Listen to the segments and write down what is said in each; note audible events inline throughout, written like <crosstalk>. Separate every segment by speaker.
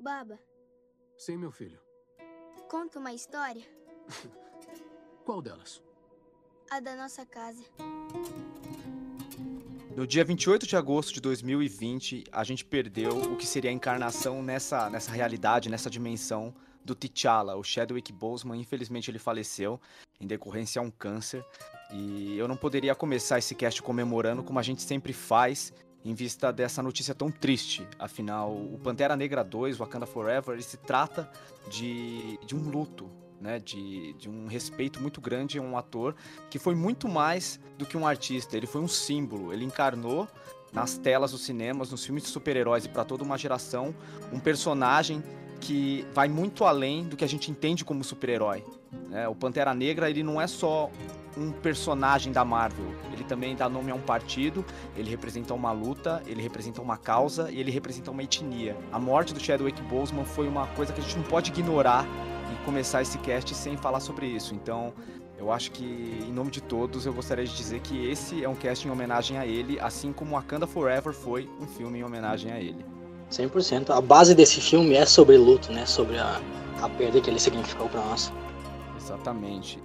Speaker 1: Baba,
Speaker 2: Sim, meu filho.
Speaker 1: conta uma história. <laughs>
Speaker 2: Qual delas?
Speaker 1: A da nossa casa.
Speaker 3: No dia 28 de agosto de 2020, a gente perdeu o que seria a encarnação nessa, nessa realidade, nessa dimensão do T'Challa, o Chadwick Boseman. Infelizmente ele faleceu em decorrência a um câncer. E eu não poderia começar esse cast comemorando como a gente sempre faz, em vista dessa notícia tão triste. Afinal, o Pantera Negra 2, Wakanda Forever, ele se trata de, de um luto, né? De, de um respeito muito grande a um ator que foi muito mais do que um artista. Ele foi um símbolo. Ele encarnou nas telas dos cinemas, nos filmes de super-heróis e para toda uma geração, um personagem que vai muito além do que a gente entende como super-herói. né? O Pantera Negra ele não é só um personagem da Marvel, ele também dá nome a um partido, ele representa uma luta, ele representa uma causa e ele representa uma etnia. A morte do Chadwick Boseman foi uma coisa que a gente não pode ignorar e começar esse cast sem falar sobre isso. Então, eu acho que, em nome de todos, eu gostaria de dizer que esse é um cast em homenagem a ele, assim como Wakanda Forever foi um filme em homenagem a ele.
Speaker 4: 100%. A base desse filme é sobre luto, né? Sobre a, a perda que ele significou pra nós.
Speaker 3: Exatamente.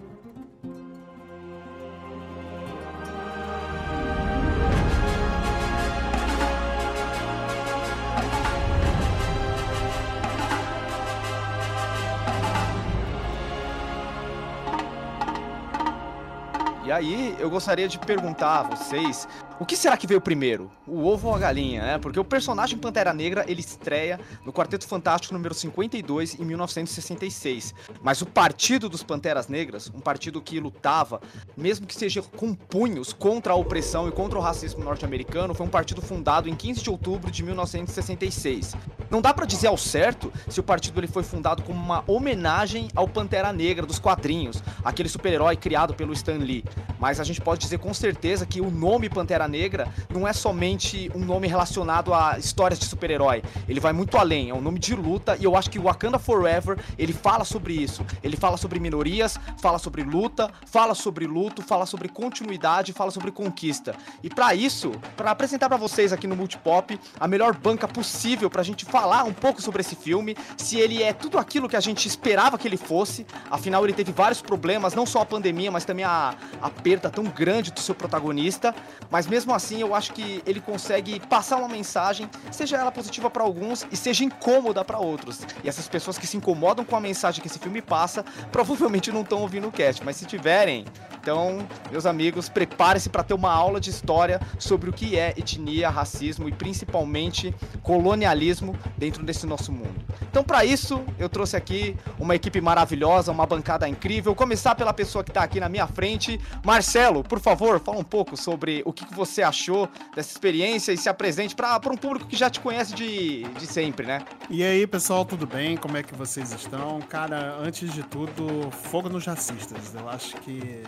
Speaker 3: E aí, eu gostaria de perguntar a vocês, o que será que veio primeiro? O ovo ou a galinha, né? Porque o personagem Pantera Negra, ele estreia no Quarteto Fantástico número 52 em 1966. Mas o Partido dos Panteras Negras, um partido que lutava, mesmo que seja com punhos, contra a opressão e contra o racismo norte-americano, foi um partido fundado em 15 de outubro de 1966. Não dá pra dizer ao certo se o partido ele foi fundado como uma homenagem ao Pantera Negra dos quadrinhos, aquele super-herói criado pelo Stan Lee. Mas a gente pode dizer com certeza que o nome Pantera Negra não é somente um nome relacionado a histórias de super-herói. Ele vai muito além, é um nome de luta e eu acho que o Wakanda Forever, ele fala sobre isso. Ele fala sobre minorias, fala sobre luta, fala sobre luto, fala sobre continuidade, fala sobre conquista. E pra isso, pra apresentar pra vocês aqui no Multipop a melhor banca possível pra gente falar um pouco sobre esse filme, se ele é tudo aquilo que a gente esperava que ele fosse. Afinal, ele teve vários problemas, não só a pandemia, mas também a, a perda tão grande do seu protagonista. Mas mesmo assim, eu acho que ele consegue passar uma mensagem, seja ela positiva pra alguns e seja incômoda pra outros. E essas pessoas que se incomodam com a mensagem que esse filme passa, provavelmente não estão ouvindo o cast, mas se tiverem, então, meus amigos, prepare-se para ter uma aula de história sobre o que é etnia, racismo e principalmente colonialismo dentro desse nosso mundo. Então, para isso, eu trouxe aqui uma equipe maravilhosa, uma bancada incrível. Começar pela pessoa que está aqui na minha frente, Marcelo. Por favor, fala um pouco sobre o que, que você achou dessa experiência e se apresente para um público que já te conhece de, de sempre, né?
Speaker 5: E aí, pessoal, tudo bem? Como é que vocês estão? Cara, antes de tudo, fogo nos racistas. Eu acho que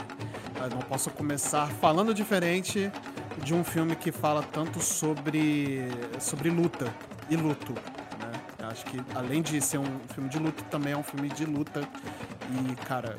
Speaker 5: eu não posso começar falando diferente de um filme que fala tanto sobre, sobre luta e luto. Né? Eu acho que, além de ser um filme de luta, também é um filme de luta. E, cara,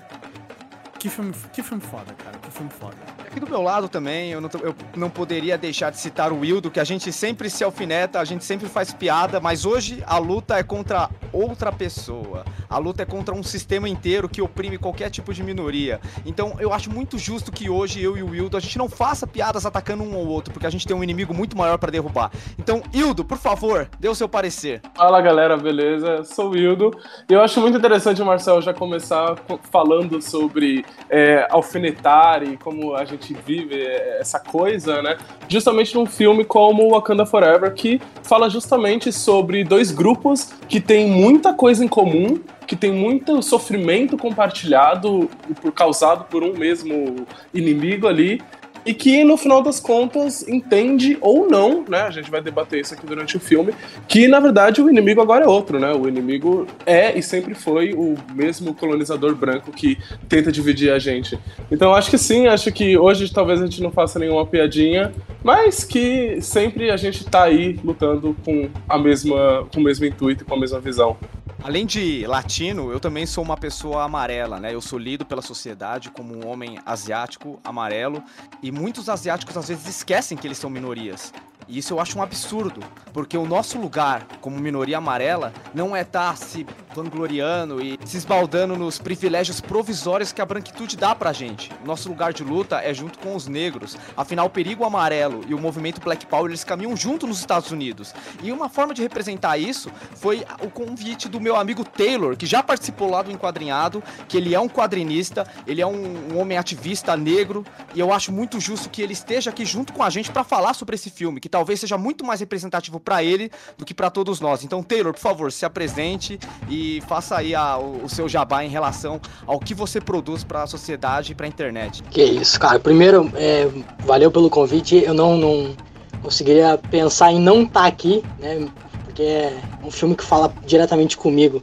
Speaker 5: que filme, que filme foda, cara. Que filme foda.
Speaker 3: Aqui do meu lado também, eu não, eu não poderia deixar de citar o Wildo, que a gente sempre se alfineta, a gente sempre faz piada, mas hoje a luta é contra outra pessoa. A luta é contra um sistema inteiro que oprime qualquer tipo de minoria. Então eu acho muito justo que hoje eu e o Wildo a gente não faça piadas atacando um ou outro, porque a gente tem um inimigo muito maior pra derrubar. Então, Wildo, por favor, dê o seu parecer.
Speaker 6: Fala galera, beleza? Sou o. E eu acho muito interessante Marcel já começar co- falando sobre é, alfinetar e como a gente vive é, essa coisa, né? Justamente num filme como Wakanda Forever, que fala justamente sobre dois grupos que têm muita coisa em comum, que tem muito sofrimento compartilhado por causado por um mesmo inimigo ali. E que no final das contas entende ou não, né? A gente vai debater isso aqui durante o filme, que na verdade o inimigo agora é outro, né? O inimigo é e sempre foi o mesmo colonizador branco que tenta dividir a gente. Então acho que sim, acho que hoje talvez a gente não faça nenhuma piadinha, mas que sempre a gente tá aí lutando com a mesma, com o mesmo intuito e com a mesma visão.
Speaker 3: Além de latino, eu também sou uma pessoa amarela, né? Eu sou lido pela sociedade como um homem asiático amarelo e muitos asiáticos às vezes esquecem que eles são minorias. E isso eu acho um absurdo, porque o nosso lugar como minoria amarela não é estar tá se vangloriando e se esbaldando nos privilégios provisórios que a branquitude dá pra gente. Nosso lugar de luta é junto com os negros. Afinal, o perigo amarelo e o movimento Black Power eles caminham junto nos Estados Unidos. E uma forma de representar isso foi o convite do meu amigo Taylor, que já participou lá do Enquadrinhado, que ele é um quadrinista, ele é um, um homem ativista negro, e eu acho muito justo que ele esteja aqui junto com a gente para falar sobre esse filme, que talvez seja muito mais representativo para ele do que para todos nós. Então, Taylor, por favor, se apresente e faça aí a, o, o, seu jabá em relação ao que você produz para a sociedade e para a internet.
Speaker 4: Que isso, cara. Primeiro, é, valeu pelo convite. Eu não, não conseguiria pensar em não estar tá aqui, né? Porque é um filme que fala diretamente comigo.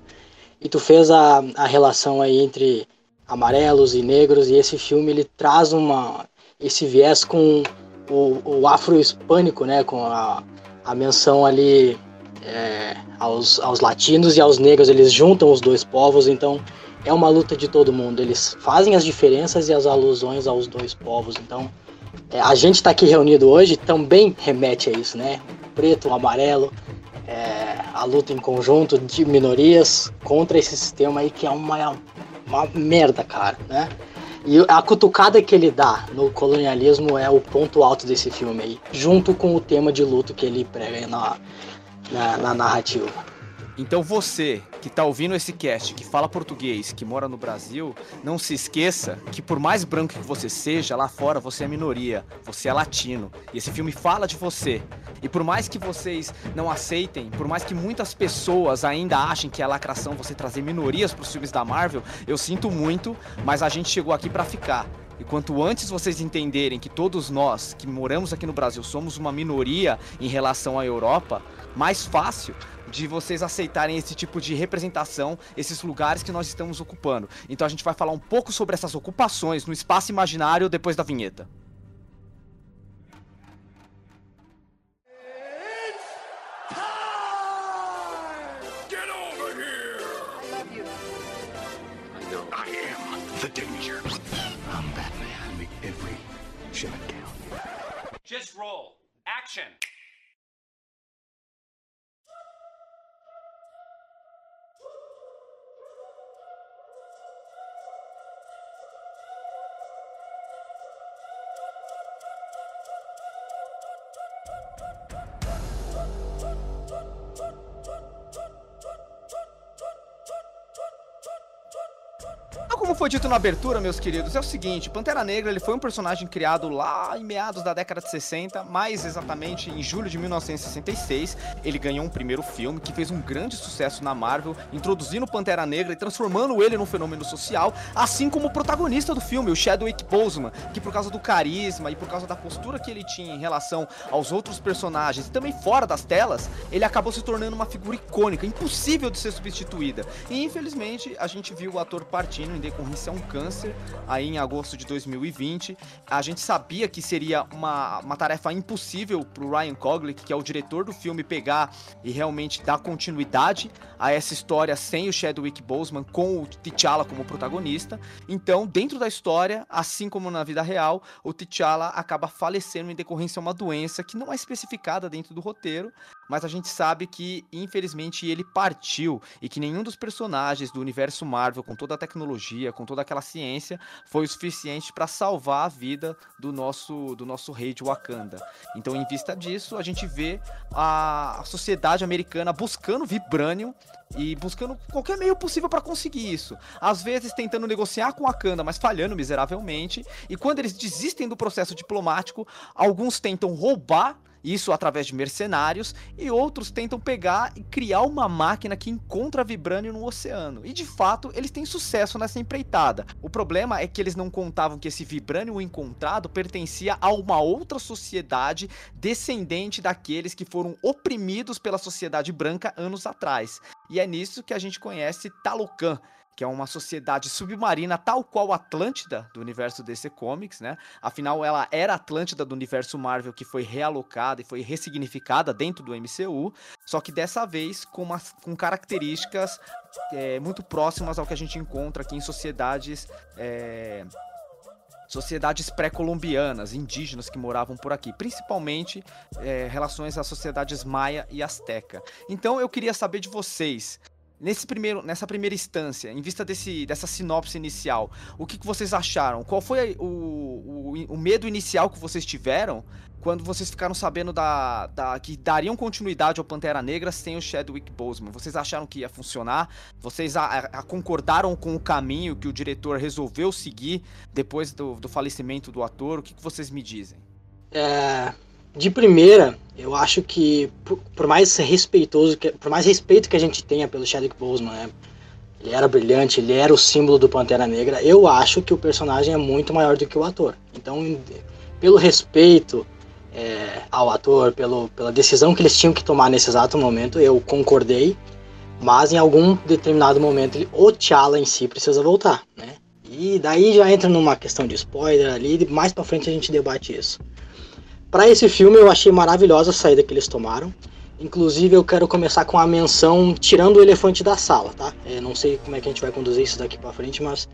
Speaker 4: E tu fez a, a relação aí entre amarelos e negros e esse filme ele traz uma esse viés com o, o afro-hispânico, né, com a, a menção ali é, aos, aos latinos e aos negros, eles juntam os dois povos, então é uma luta de todo mundo. Eles fazem as diferenças e as alusões aos dois povos. Então, é, a gente está aqui reunido hoje também remete a isso, né? O preto, o amarelo, é, a luta em conjunto de minorias contra esse sistema aí que é uma, uma merda, cara, né? E a cutucada que ele dá no colonialismo é o ponto alto desse filme aí, junto com o tema de luto que ele prega na, na, na narrativa.
Speaker 3: Então você que está ouvindo esse cast, que fala português, que mora no Brasil, não se esqueça que por mais branco que você seja, lá fora você é minoria, você é latino. E esse filme fala de você. E por mais que vocês não aceitem, por mais que muitas pessoas ainda achem que é lacração você trazer minorias para os filmes da Marvel, eu sinto muito, mas a gente chegou aqui para ficar. E quanto antes vocês entenderem que todos nós que moramos aqui no Brasil somos uma minoria em relação à Europa, mais fácil de vocês aceitarem esse tipo de representação, esses lugares que nós estamos ocupando. Então a gente vai falar um pouco sobre essas ocupações no espaço imaginário depois da vinheta. Just roll. Action. Como foi dito na abertura, meus queridos, é o seguinte, Pantera Negra ele foi um personagem criado lá em meados da década de 60, mais exatamente em julho de 1966. Ele ganhou um primeiro filme que fez um grande sucesso na Marvel, introduzindo Pantera Negra e transformando ele num fenômeno social, assim como o protagonista do filme, o Chadwick Boseman, que por causa do carisma e por causa da postura que ele tinha em relação aos outros personagens e também fora das telas, ele acabou se tornando uma figura icônica, impossível de ser substituída. E infelizmente a gente viu o ator partindo em decorrência decorrência a um câncer aí em agosto de 2020. A gente sabia que seria uma, uma tarefa impossível para o Ryan Coogler, que é o diretor do filme, pegar e realmente dar continuidade a essa história sem o Chadwick Boseman, com o T'Challa como protagonista. Então, dentro da história, assim como na vida real, o T'Challa acaba falecendo em decorrência a uma doença que não é especificada dentro do roteiro, mas a gente sabe que, infelizmente, ele partiu e que nenhum dos personagens do universo Marvel, com toda a tecnologia, com toda aquela ciência, foi o suficiente para salvar a vida do nosso, do nosso rei de Wakanda. Então, em vista disso, a gente vê a, a sociedade americana buscando vibranium e buscando qualquer meio possível para conseguir isso. Às vezes tentando negociar com Wakanda, mas falhando miseravelmente. E quando eles desistem do processo diplomático, alguns tentam roubar isso através de mercenários, e outros tentam pegar e criar uma máquina que encontra vibrânio no oceano. E de fato, eles têm sucesso nessa empreitada. O problema é que eles não contavam que esse vibrânio encontrado pertencia a uma outra sociedade descendente daqueles que foram oprimidos pela sociedade branca anos atrás. E é nisso que a gente conhece Talocan que é uma sociedade submarina tal qual Atlântida do universo DC Comics, né? Afinal, ela era Atlântida do universo Marvel que foi realocada e foi ressignificada dentro do MCU, só que dessa vez com, com características é, muito próximas ao que a gente encontra aqui em sociedades é, sociedades pré-colombianas, indígenas que moravam por aqui, principalmente é, relações às sociedades maia e asteca. Então eu queria saber de vocês, nesse primeiro, nessa primeira instância, em vista desse, dessa sinopse inicial, o que, que vocês acharam? Qual foi o, o, o medo inicial que vocês tiveram quando vocês ficaram sabendo da, da, que dariam continuidade ao Pantera Negra sem o Chadwick Boseman? Vocês acharam que ia funcionar? Vocês a, a, concordaram com o caminho que o diretor resolveu seguir depois do, do falecimento do ator? O que, que vocês me dizem?
Speaker 4: É, de primeira, eu acho que por, por, mais respeitoso, que, por mais respeito que a gente tenha pelo Chadwick Boseman, né? ele era brilhante, ele era o símbolo do Pantera Negra. Eu acho que o personagem é muito maior do que o ator. Então, pelo respeito é, ao ator, pelo, pela decisão que eles tinham que tomar nesse exato momento, eu concordei, mas em algum determinado momento ele, o T'Challa em si precisa voltar, né? E daí já entra numa questão de spoiler ali, mais para frente a gente debate isso. Para esse filme eu achei maravilhosa a saída que eles tomaram. Inclusive eu quero começar com a menção tirando o elefante da sala, tá? É, não sei como é que a gente vai conduzir isso daqui para frente, mas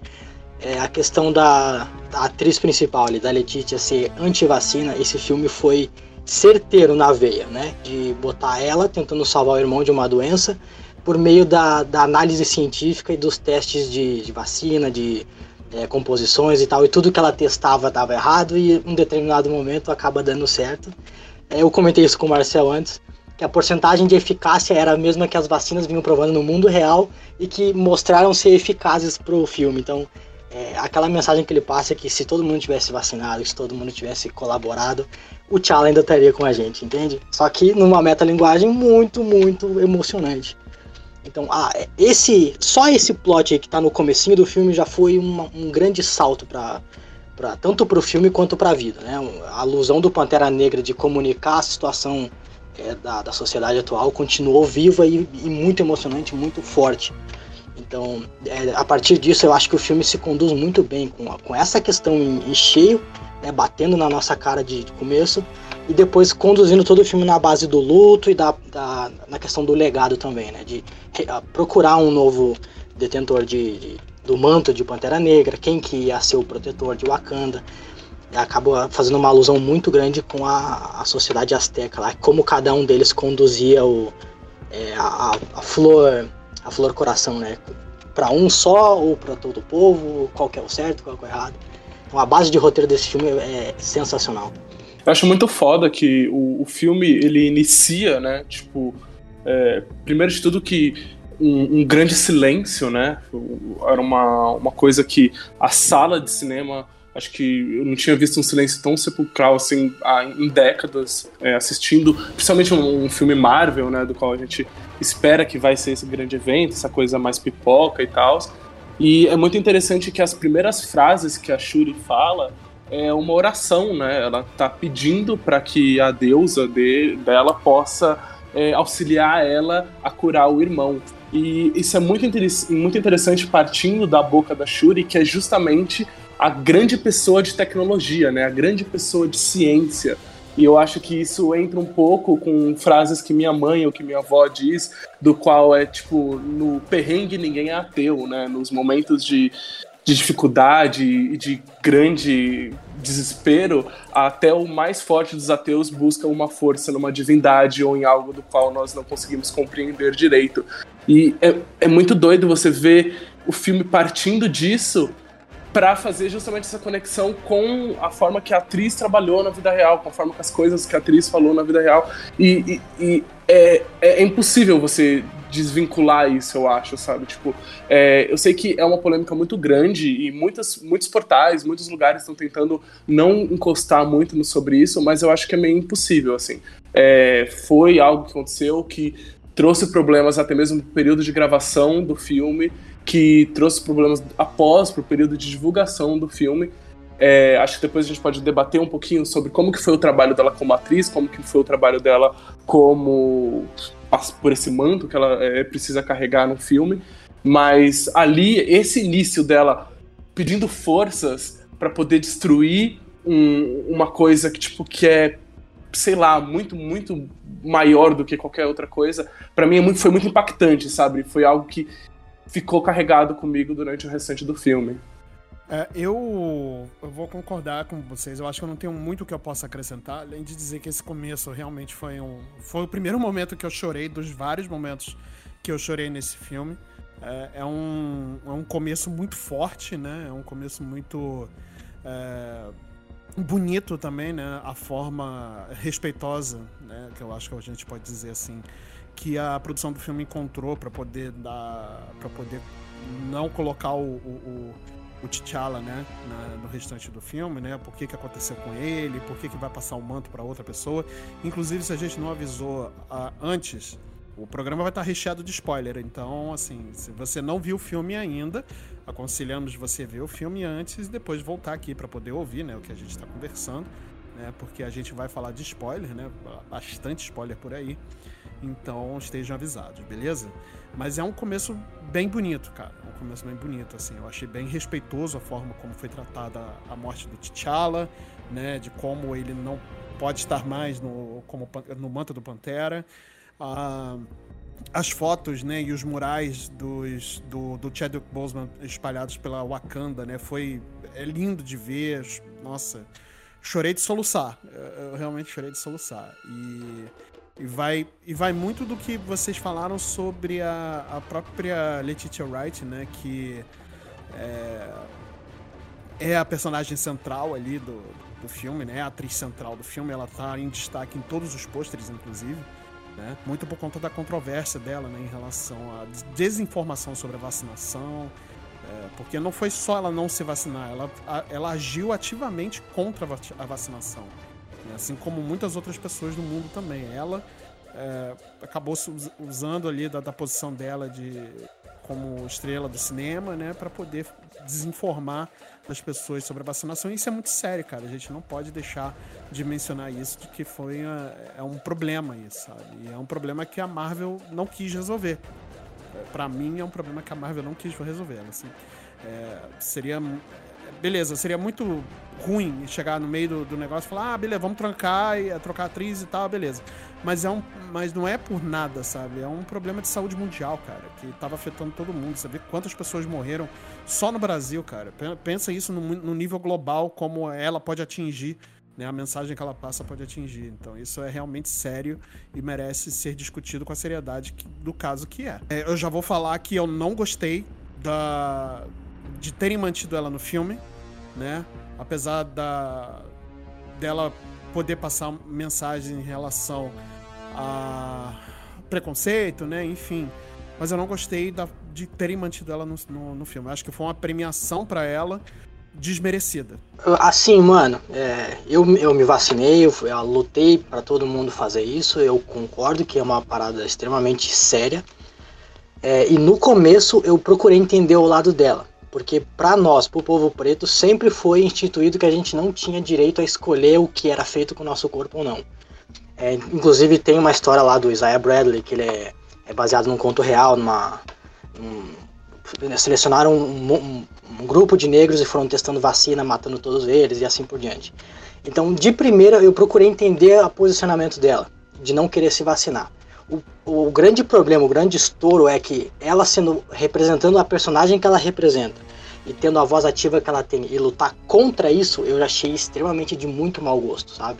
Speaker 4: é, a questão da, da, atriz principal ali, da Letícia, ser anti-vacina, esse filme foi certeiro na veia, né? De botar ela tentando salvar o irmão de uma doença por meio da, da análise científica e dos testes de, de vacina, de é, composições e tal, e tudo que ela testava dava errado e um determinado momento acaba dando certo. É, eu comentei isso com o Marcel antes, que a porcentagem de eficácia era a mesma que as vacinas vinham provando no mundo real e que mostraram ser eficazes para o filme. Então, é, aquela mensagem que ele passa é que se todo mundo tivesse vacinado, se todo mundo tivesse colaborado, o T'Challa ainda estaria com a gente, entende? Só que numa metalinguagem muito, muito emocionante. Então, ah, esse só esse plot que tá no comecinho do filme já foi uma, um grande salto para para tanto para o filme quanto para a vida, né? A alusão do Pantera Negra de comunicar a situação é, da, da sociedade atual continuou viva e, e muito emocionante, muito forte. Então, é, a partir disso, eu acho que o filme se conduz muito bem com, com essa questão em, em cheio, né, batendo na nossa cara de, de, começo, e depois conduzindo todo o filme na base do luto e da, da na questão do legado também, né, de procurar um novo detentor de, de, do manto de Pantera Negra, quem que ia ser o protetor de Wakanda. Acabou fazendo uma alusão muito grande com a, a sociedade azteca, lá, como cada um deles conduzia o, é, a, a flor a flor coração, né? Para um só ou para todo o povo, qual que é o certo, qual que é o errado. Então a base de roteiro desse filme é sensacional.
Speaker 6: Eu acho muito foda que o, o filme ele inicia, né? Tipo, é, primeiro de tudo que um, um, grande silêncio, né? Era uma, uma coisa que a sala de cinema Acho que eu não tinha visto um silêncio tão sepulcral assim em décadas, é, assistindo, principalmente um, um, filme Marvel, né, do qual a gente espera que vai ser esse grande evento, essa coisa mais pipoca e tal. E é muito interessante que as primeiras frases que a Shuri fala é uma oração, né? Ela tá pedindo para que a deusa de, dela possa é, auxiliar ela a curar o irmão. E isso é muito, muito interessante partindo da boca da Shuri, que é justamente a grande pessoa de tecnologia, né? A grande pessoa de ciência. E eu acho que isso entra um pouco com frases que minha mãe ou que minha avó diz, do qual é tipo, no perrengue ninguém é ateu, né? Nos momentos de, de dificuldade e de grande desespero, até o mais forte dos ateus busca uma força numa divindade ou em algo do qual nós não conseguimos compreender direito. E é, é muito doido você ver o filme partindo disso para fazer justamente essa conexão com a forma que a atriz trabalhou na vida real, com a forma que as coisas que a atriz falou na vida real. E, e, e é, é, impossível você desvincular isso, eu acho, sabe? Tipo, é, eu sei que é uma polêmica muito grande e muitas, muitos portais, muitos lugares estão tentando não encostar muito no sobre isso, mas eu acho que é meio impossível, assim. É, foi algo que aconteceu que trouxe problemas até mesmo no período de gravação do filme que trouxe problemas após para o período de divulgação do filme. É, acho que depois a gente pode debater um pouquinho sobre como que foi o trabalho dela como atriz, como que foi o trabalho dela como por esse manto que ela é, precisa carregar no filme. Mas ali esse início dela pedindo forças para poder destruir um, uma coisa que tipo que é sei lá muito muito maior do que qualquer outra coisa para mim é muito, foi muito impactante sabe foi algo que ficou carregado comigo durante o restante do filme.
Speaker 5: É, eu, eu vou concordar com vocês. Eu acho que eu não tenho muito que eu possa acrescentar, além de dizer que esse começo realmente foi um. Foi o primeiro momento que eu chorei, dos vários momentos que eu chorei nesse filme. É, é um, é um começo muito forte, né? É um começo muito. É, bonito também, né? A forma respeitosa, né? Que eu acho que a gente pode dizer assim, que a produção do filme encontrou para poder dar, para poder não colocar o, o, o T'Challa, né, na, no restante do filme, né? Por que, que aconteceu com ele? Por que, que vai passar o manto para outra pessoa? Inclusive, se a gente não avisou uh, antes, o programa vai estar recheado de spoiler. Então, assim, se você não viu o filme ainda, aconselhamos você ver o filme antes e depois voltar aqui para poder ouvir, né, o que a gente está conversando, né? Porque a gente vai falar de spoiler, né? Bastante spoiler por aí. Então estejam avisados, beleza? Mas é um começo bem bonito, cara. Um começo bem bonito, assim. Eu achei bem respeitoso a forma como foi tratada a morte do T'Challa, né? De como ele não pode estar mais no, como, no manto do Pantera. Ah, as fotos, né, e os murais dos, do, do Chadwick Boseman espalhados pela Wakanda, né, foi é lindo de ver, nossa, chorei de soluçar, eu realmente chorei de soluçar, e e vai, e vai muito do que vocês falaram sobre a, a própria Letitia Wright, né? Que é, é a personagem central ali do, do filme, né? A atriz central do filme. Ela tá em destaque em todos os pôsteres, inclusive. Né? Muito por conta da controvérsia dela né, em relação à desinformação sobre a vacinação. É, porque não foi só ela não se vacinar, ela, ela agiu ativamente contra a vacinação. Né? Assim como muitas outras pessoas do mundo também. Ela é, acabou usando ali da, da, posição dela de como estrela do cinema, né, para poder desinformar as pessoas sobre a vacinação. E isso é muito sério, cara. A gente não pode deixar de mencionar isso, de que foi a, é um problema isso, sabe? E é um problema que a Marvel não quis resolver. É, para mim é um problema que a Marvel não quis resolver. Assim, é, seria beleza, seria muito ruim chegar no meio do, do negócio e falar, ah, beleza, vamos trancar e trocar atriz e tal, beleza. Mas, é um, mas não é por nada, sabe? É um problema de saúde mundial, cara, que tava afetando todo mundo. Você vê quantas pessoas morreram só no Brasil, cara. Pensa isso no, no nível global, como ela pode atingir né, a mensagem que ela passa pode atingir. Então, isso é realmente sério e merece ser discutido com a seriedade que, do caso que é. é. Eu já vou falar que eu não gostei da, de terem mantido ela no filme, né? Apesar da dela poder passar mensagem em relação a preconceito, né? Enfim. Mas eu não gostei da, de terem mantido ela no, no, no filme. Eu acho que foi uma premiação para ela desmerecida.
Speaker 4: Assim, mano, é, eu, eu me vacinei, eu, eu lutei para todo mundo fazer isso. Eu concordo que é uma parada extremamente séria. É, e no começo eu procurei entender o lado dela. Porque para nós, para o povo preto, sempre foi instituído que a gente não tinha direito a escolher o que era feito com o nosso corpo ou não. É, inclusive tem uma história lá do Isaiah Bradley, que ele é, é baseado num conto real, numa. Um, selecionaram um, um, um, grupo de negros e foram testando vacina, matando todos eles e assim por diante. Então, de primeira, eu procurei entender o posicionamento dela, de não querer se vacinar. O, o grande problema, o grande estouro é que ela sendo representando a personagem que ela representa e tendo a voz ativa que ela tem e lutar contra isso, eu achei extremamente de muito mau gosto, sabe?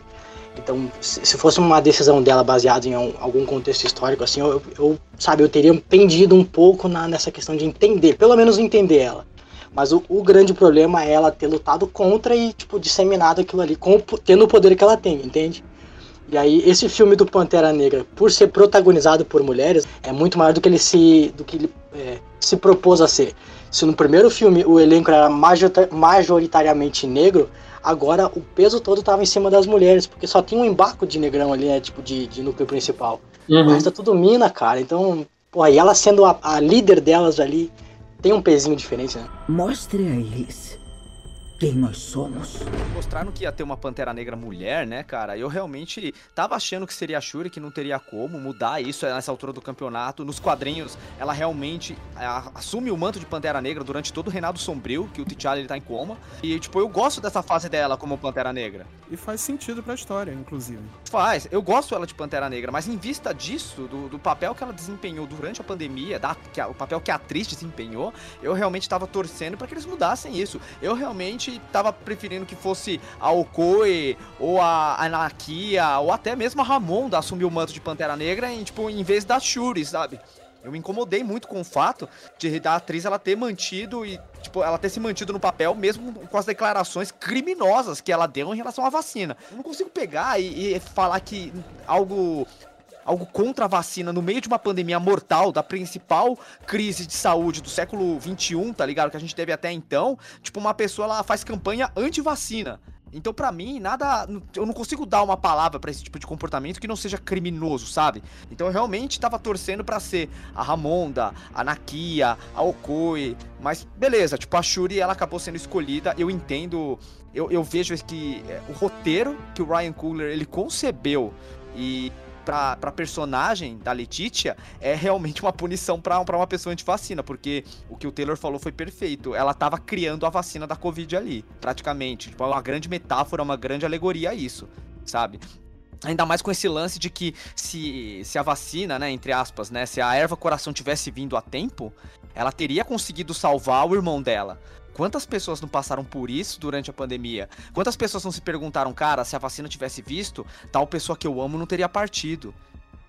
Speaker 4: Então, se fosse uma decisão dela baseada em algum contexto histórico, assim, eu, eu sabe, eu teria pendido um pouco na, nessa questão de entender, pelo menos entender ela. Mas o, o, grande problema é ela ter lutado contra e, tipo, disseminado aquilo ali, com, tendo o poder que ela tem, entende? E aí, esse filme do Pantera Negra, por ser protagonizado por mulheres, é muito maior do que ele se, do que ele, é, se propôs a ser. Se no primeiro filme o elenco era majoritariamente negro, agora o peso todo estava em cima das mulheres, porque só tinha um embarco de negrão ali, né, tipo, de, de núcleo principal. Uhum. Mas tá tudo mina, cara. Então, porra, e ela sendo a, a líder delas ali, tem um pezinho diferente, né?
Speaker 7: Mostre a eles quem nós somos.
Speaker 3: Mostraram que ia ter uma Pantera Negra mulher, né, cara? Eu realmente tava achando que seria a Shuri, que não teria como mudar isso nessa altura do campeonato. Nos quadrinhos, ela realmente a, assume o manto de Pantera Negra durante todo o reinado sombrio, que o T'Challa ele tá em coma. E, tipo, eu gosto dessa fase dela como Pantera Negra.
Speaker 5: E faz sentido pra história, inclusive.
Speaker 3: Faz. Eu gosto ela de Pantera Negra, mas em vista disso, do, do papel que ela desempenhou durante a pandemia, da, que a, o papel que a atriz desempenhou, eu realmente tava torcendo para que eles mudassem isso. Eu realmente tava preferindo que fosse a Okoi ou a Anakia ou até mesmo a Ramonda assumir o manto de Pantera Negra em, tipo, em vez da Shuri, sabe? Eu me incomodei muito com o fato de da atriz ela ter mantido e, tipo, ela ter se mantido no papel, mesmo com as declarações criminosas que ela deu em relação à vacina. Eu não consigo pegar e, e falar que algo algo contra a vacina no meio de uma pandemia mortal, da principal crise de saúde do século 21, tá ligado? Que a gente teve até então. Tipo, uma pessoa ela faz campanha anti-vacina. Então, para mim, nada. Eu não consigo dar uma palavra para esse tipo de comportamento que não seja criminoso, sabe? Então, eu realmente tava torcendo para ser a Ramonda, a Nakia, a Okoi. Mas, beleza, tipo, a Shuri, ela acabou sendo escolhida. Eu entendo. Eu, eu vejo que é, o roteiro que o Ryan Coogler ele concebeu e pra, pra personagem da Letitia é realmente uma punição pra, pra uma pessoa antivacina, porque o que o Taylor falou foi perfeito. Ela tava criando a vacina da Covid ali, praticamente. Tipo, é uma grande metáfora, uma grande alegoria a isso, sabe? Ainda mais com esse lance de que se, se a vacina, né, entre aspas, né, se a erva coração tivesse vindo a tempo, ela teria conseguido salvar o irmão dela. Quantas pessoas não passaram por isso durante a pandemia? Quantas pessoas não se perguntaram, cara, se a vacina tivesse visto, tal pessoa que eu amo não teria partido?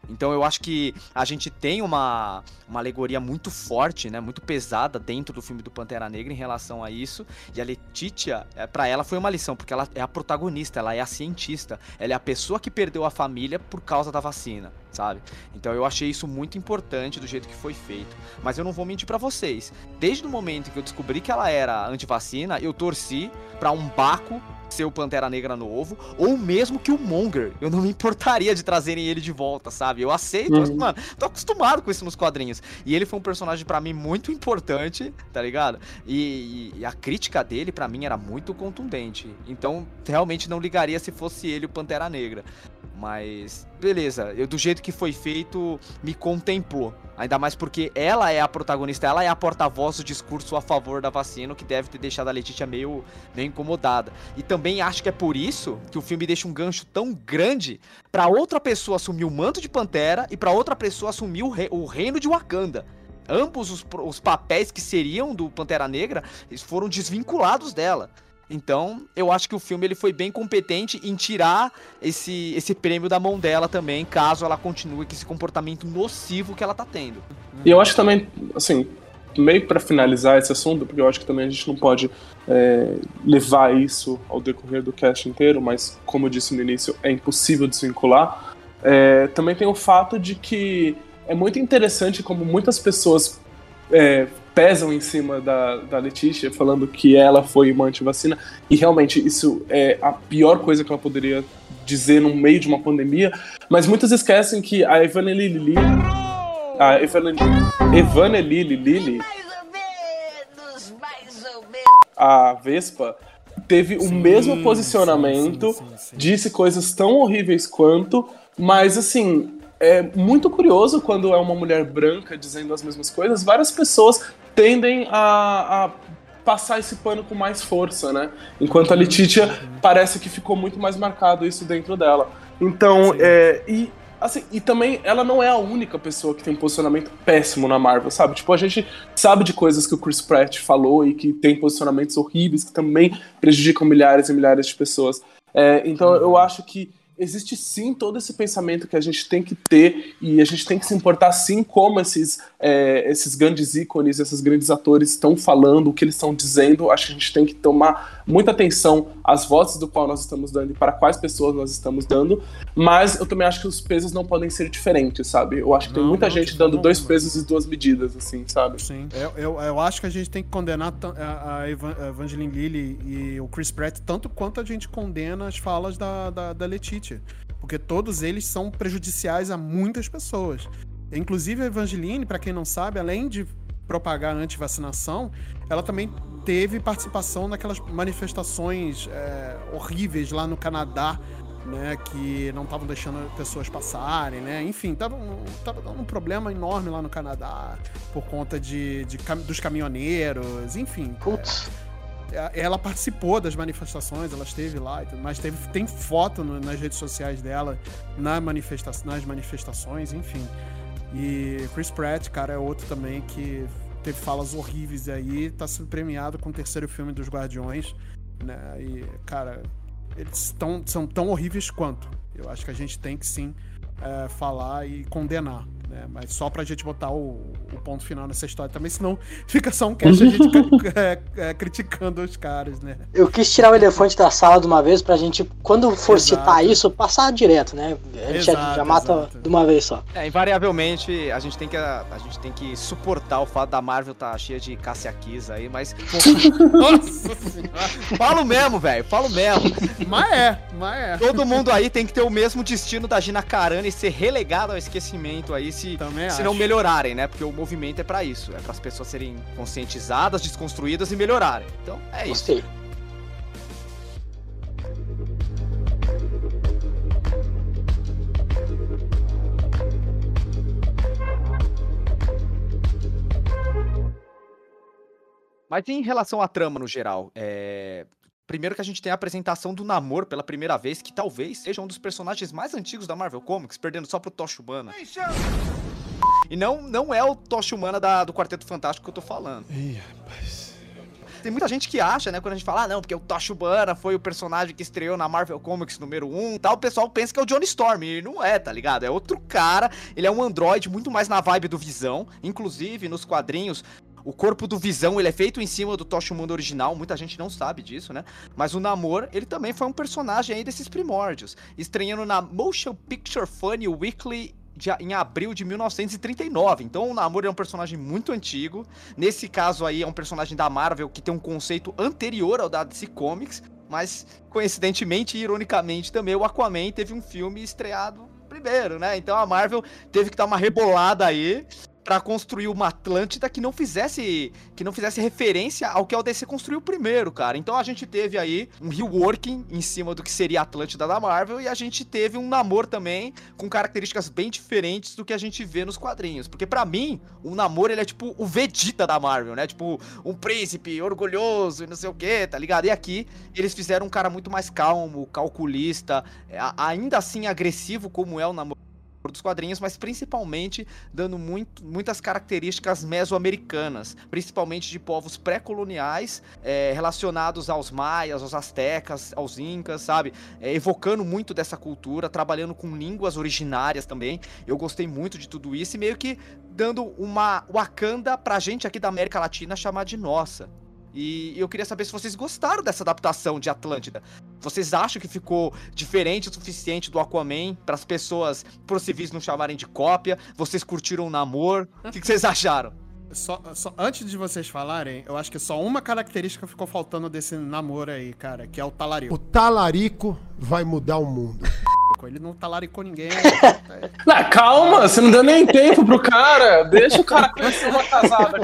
Speaker 3: Então eu acho que a gente tem uma, uma alegoria muito forte, né, muito pesada dentro do filme do Pantera Negra em relação a isso. E a Letitia, é, para ela foi uma lição, porque ela é a protagonista, ela é a cientista, ela é a pessoa que perdeu a família por causa da vacina, sabe? Então eu achei isso muito importante do jeito que foi feito. Mas eu não vou mentir para vocês. Desde o momento que eu descobri que ela era antivacina, eu torci para um Baco ser o Pantera Negra novo, ou mesmo que o Monger. Eu não me importaria de trazerem ele de volta, sabe? Eu aceito, uhum. mano, tô acostumado com isso nos quadrinhos. E ele foi um personagem para mim muito importante, tá ligado? E, e a crítica dele para mim era muito contundente. Então, realmente não ligaria se fosse ele o Pantera Negra. Mas, beleza, eu do jeito que foi feito, me contemplou. Ainda mais porque ela é a protagonista, ela é a porta-voz do discurso a favor da vacina, o que deve ter deixado a Letícia meio, meio incomodada. E também acho que é por isso que o filme deixa um gancho tão grande para outra pessoa assumir o manto de Pantera e para outra pessoa assumir o, o reino de Wakanda ambos os, os, papéis que seriam do Pantera Negra foram desvinculados dela. Então, eu acho que o filme ele foi bem competente em tirar esse, esse prêmio da mão dela também, caso ela continue com esse comportamento nocivo que ela tá tendo.
Speaker 6: E eu acho também, assim, meio para finalizar esse assunto, porque eu acho que também a gente não pode é, levar isso ao decorrer do cast inteiro, mas como eu disse no início, é impossível desvincular. É, também tem o fato de que é muito interessante como muitas pessoas é, pesam em cima da, da Letícia, falando que ela foi uma antivacina, e realmente isso é a pior coisa que ela poderia dizer no meio de uma pandemia, mas muitos esquecem que a Evane Lili. A Evane, Evane Lili Lili. Mais ou menos, mais ou menos. A Vespa teve sim, o mesmo posicionamento, sim, sim, disse coisas tão horríveis quanto, mas assim, é muito curioso quando é uma mulher branca dizendo as mesmas coisas, várias pessoas tendem a, a passar esse pano com mais força, né? Enquanto a Letitia parece que ficou muito mais marcado isso dentro dela. Então, é, e assim, e também ela não é a única pessoa que tem um posicionamento péssimo na Marvel, sabe? Tipo, a gente sabe de coisas que o Chris Pratt falou e que tem posicionamentos horríveis que também prejudicam milhares e milhares de pessoas. É, então, eu acho que existe sim todo esse pensamento que a gente tem que ter e a gente tem que se importar sim como esses, é, esses grandes ícones, esses grandes atores estão falando, o que eles estão dizendo. Acho que a gente tem que tomar muita atenção às vozes do qual nós estamos dando e para quais pessoas nós estamos dando. Mas eu também acho que os pesos não podem ser diferentes, sabe? Eu acho que não, tem muita não, gente dando dois pesos e duas medidas, assim, sabe?
Speaker 5: Sim. Eu, eu, eu acho que a gente tem que condenar a, a Evangeline Lilly e o Chris Pratt tanto quanto a gente condena as falas da, da, da Letitia. Porque todos eles são prejudiciais a muitas pessoas. Inclusive a Evangeline, para quem não sabe, além de propagar anti-vacinação, ela também teve participação naquelas manifestações é, horríveis lá no Canadá, né, que não estavam deixando pessoas passarem, né? Enfim, tava, um, tava dando um problema enorme lá no Canadá por conta de, de dos caminhoneiros, enfim.
Speaker 4: Putz.
Speaker 5: É, ela participou das manifestações, ela esteve lá, mas teve, tem foto no, nas redes sociais dela na manifesta nas manifestações, enfim. E Chris Pratt, cara, é outro também que teve falas horríveis aí, tá sendo premiado com o terceiro filme dos Guardiões, né? E, cara, eles tão, são tão horríveis quanto. Eu acho que a gente tem que sim é, falar e condenar né? Mas só pra gente botar o, o, ponto final nessa história também, senão fica só um cast a gente <laughs> é, é, criticando os caras, né?
Speaker 4: Eu quis tirar o elefante da sala de uma vez pra gente, quando for exato. citar isso, passar direto, né? A gente exato, já mata exato. de uma vez só.
Speaker 3: É, invariavelmente, a gente tem que, a, a gente tem que suportar o fato da Marvel tá cheia de Cassia Kiss aí, mas. <laughs> Nossa senhora! Falo mesmo, velho, falo mesmo.
Speaker 5: Mas é, mas é.
Speaker 3: Todo mundo aí tem que ter o mesmo destino da Gina Carano e ser relegado ao esquecimento aí se, se não melhorarem, né? Porque o movimento é para isso, é para as pessoas serem conscientizadas, desconstruídas e melhorarem. Então, é Gostei. isso. Mas em relação à trama no geral, é... Primeiro que a gente tem a apresentação do Namor pela primeira vez, que talvez seja um dos personagens mais antigos da Marvel Comics, perdendo só pro Tocha Humana. E não, não é o Tocha Humana da, do Quarteto Fantástico que eu tô falando. Ih, rapaz. Tem muita gente que acha, né, quando a gente fala, ah, não, porque o Tocha Humana foi o personagem que estreou na Marvel Comics número 1 tal, o pessoal pensa que é o Johnny Storm, e não é, tá ligado? É outro cara, ele é um androide muito mais na vibe do Visão, inclusive nos quadrinhos, o corpo do Visão, ele é feito em cima do Tocha Mundo original, muita gente não sabe disso, né? Mas o Namor, ele também foi um personagem aí desses primórdios, estreando na Motion Picture Funny Weekly de, em abril de 1939. Então o Namor é um personagem muito antigo. Nesse caso aí é um personagem da Marvel que tem um conceito anterior ao da DC Comics, mas coincidentemente e ironicamente também o Aquaman teve um filme estreado primeiro, né? Então a Marvel teve que dar uma rebolada aí para construir uma Atlântida que não fizesse que não fizesse referência ao que a DC construiu primeiro, cara. Então a gente teve aí um reworking em cima do que seria a Atlântida da Marvel e a gente teve um namoro também com características bem diferentes do que a gente vê nos quadrinhos, porque para mim, o namoro ele é tipo o Vegeta da Marvel, né? Tipo, um príncipe orgulhoso e não sei o que, tá ligado? E aqui eles fizeram um cara muito mais calmo, calculista, é, ainda assim agressivo como é o namoro dos quadrinhos, mas principalmente dando muito, muitas características mesoamericanas, principalmente de povos pré-coloniais é, relacionados aos maias, aos astecas, aos incas, sabe? É, evocando muito dessa cultura, trabalhando com línguas originárias também. Eu gostei muito de tudo isso e meio que dando uma Wakanda pra gente aqui da América Latina chamar de nossa. E eu queria saber se vocês gostaram dessa adaptação de Atlântida. Vocês acham que ficou diferente o suficiente do Aquaman para as pessoas por civis não chamarem de cópia? Vocês curtiram o namoro? O que, que vocês acharam?
Speaker 5: Só, só, antes de vocês falarem, eu acho que só uma característica ficou faltando desse namoro aí, cara, que é o talarico.
Speaker 7: O talarico vai mudar o mundo.
Speaker 5: Ele não talaricou ninguém. <laughs>
Speaker 6: não, calma, você não deu nem tempo pro cara. Deixa o cara conhecer uma casada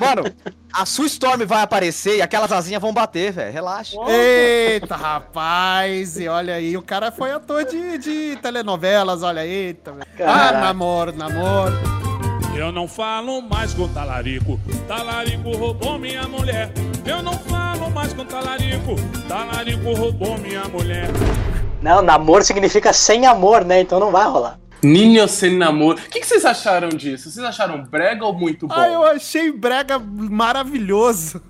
Speaker 3: Mano, a sua Storm vai aparecer e aquelas asinhas vão bater, velho. Relaxa.
Speaker 5: Eita, rapaz. E olha aí, o cara foi ator de, de telenovelas, olha aí. Ah, namoro, namoro.
Speaker 8: Eu não falo mais com talarico, talarico roubou minha mulher. Eu não falo mais com talarico, talarico roubou minha mulher.
Speaker 4: Não, namoro significa sem amor, né? Então não vai rolar.
Speaker 6: Ninho sem namoro. O que, que, vocês acharam disso? Vocês acharam brega ou muito bom?
Speaker 5: Ah, eu achei brega maravilhoso.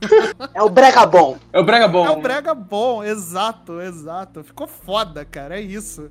Speaker 4: É o brega bom.
Speaker 6: É o brega bom.
Speaker 5: É o brega bom, exato, exato. Ficou foda, cara, é isso.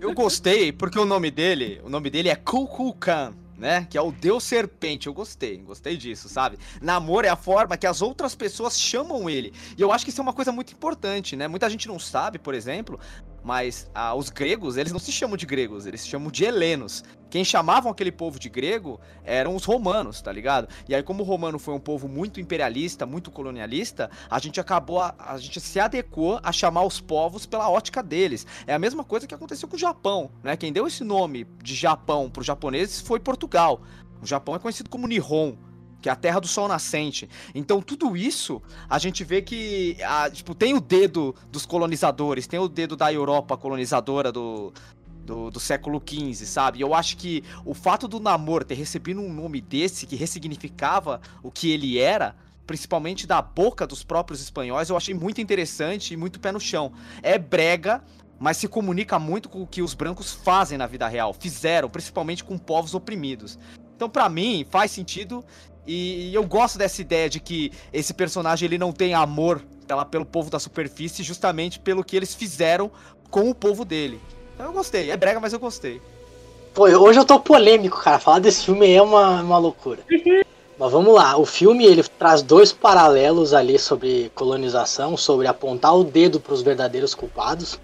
Speaker 3: Eu gostei porque o nome dele, o nome dele é Kukulkan né? Que é o Deus Serpente. Eu gostei, gostei disso, sabe? Namoro é a forma que as outras pessoas chamam ele. E eu acho que isso é uma coisa muito importante, né? Muita gente não sabe, por exemplo, mas ah, os gregos, eles não se chamam de gregos, eles se chamam de helenos. Quem chamavam aquele povo de grego eram os romanos, tá ligado? E aí, como o romano foi um povo muito imperialista, muito colonialista, a gente acabou, a, a gente se adequou a chamar os povos pela ótica deles. É a mesma coisa que aconteceu com o Japão, né? Quem deu esse nome de Japão para os japoneses foi Portugal. O Japão é conhecido como Nihon, que é a Terra do Sol Nascente. Então tudo isso a gente vê que a, tipo, tem o dedo dos colonizadores, tem o dedo da Europa colonizadora do, do, do, século XV, sabe? Eu acho que o fato do Namor ter recebido um nome desse, que ressignificava o que ele era, principalmente da boca dos próprios espanhóis, eu achei muito interessante e muito pé no chão. É brega, mas se comunica muito com o que os brancos fazem na vida real, fizeram, principalmente com povos oprimidos. Então, para mim, faz sentido e eu gosto dessa ideia de que esse personagem ele não tem amor pela, pelo povo da superfície, justamente pelo que eles fizeram com o povo dele. Então eu gostei. É brega, mas eu gostei.
Speaker 4: Pô, hoje eu tô polêmico, cara. Falar desse filme é uma, uma loucura. Mas vamos lá, o filme ele traz dois paralelos ali sobre colonização, sobre apontar o dedo para os verdadeiros culpados,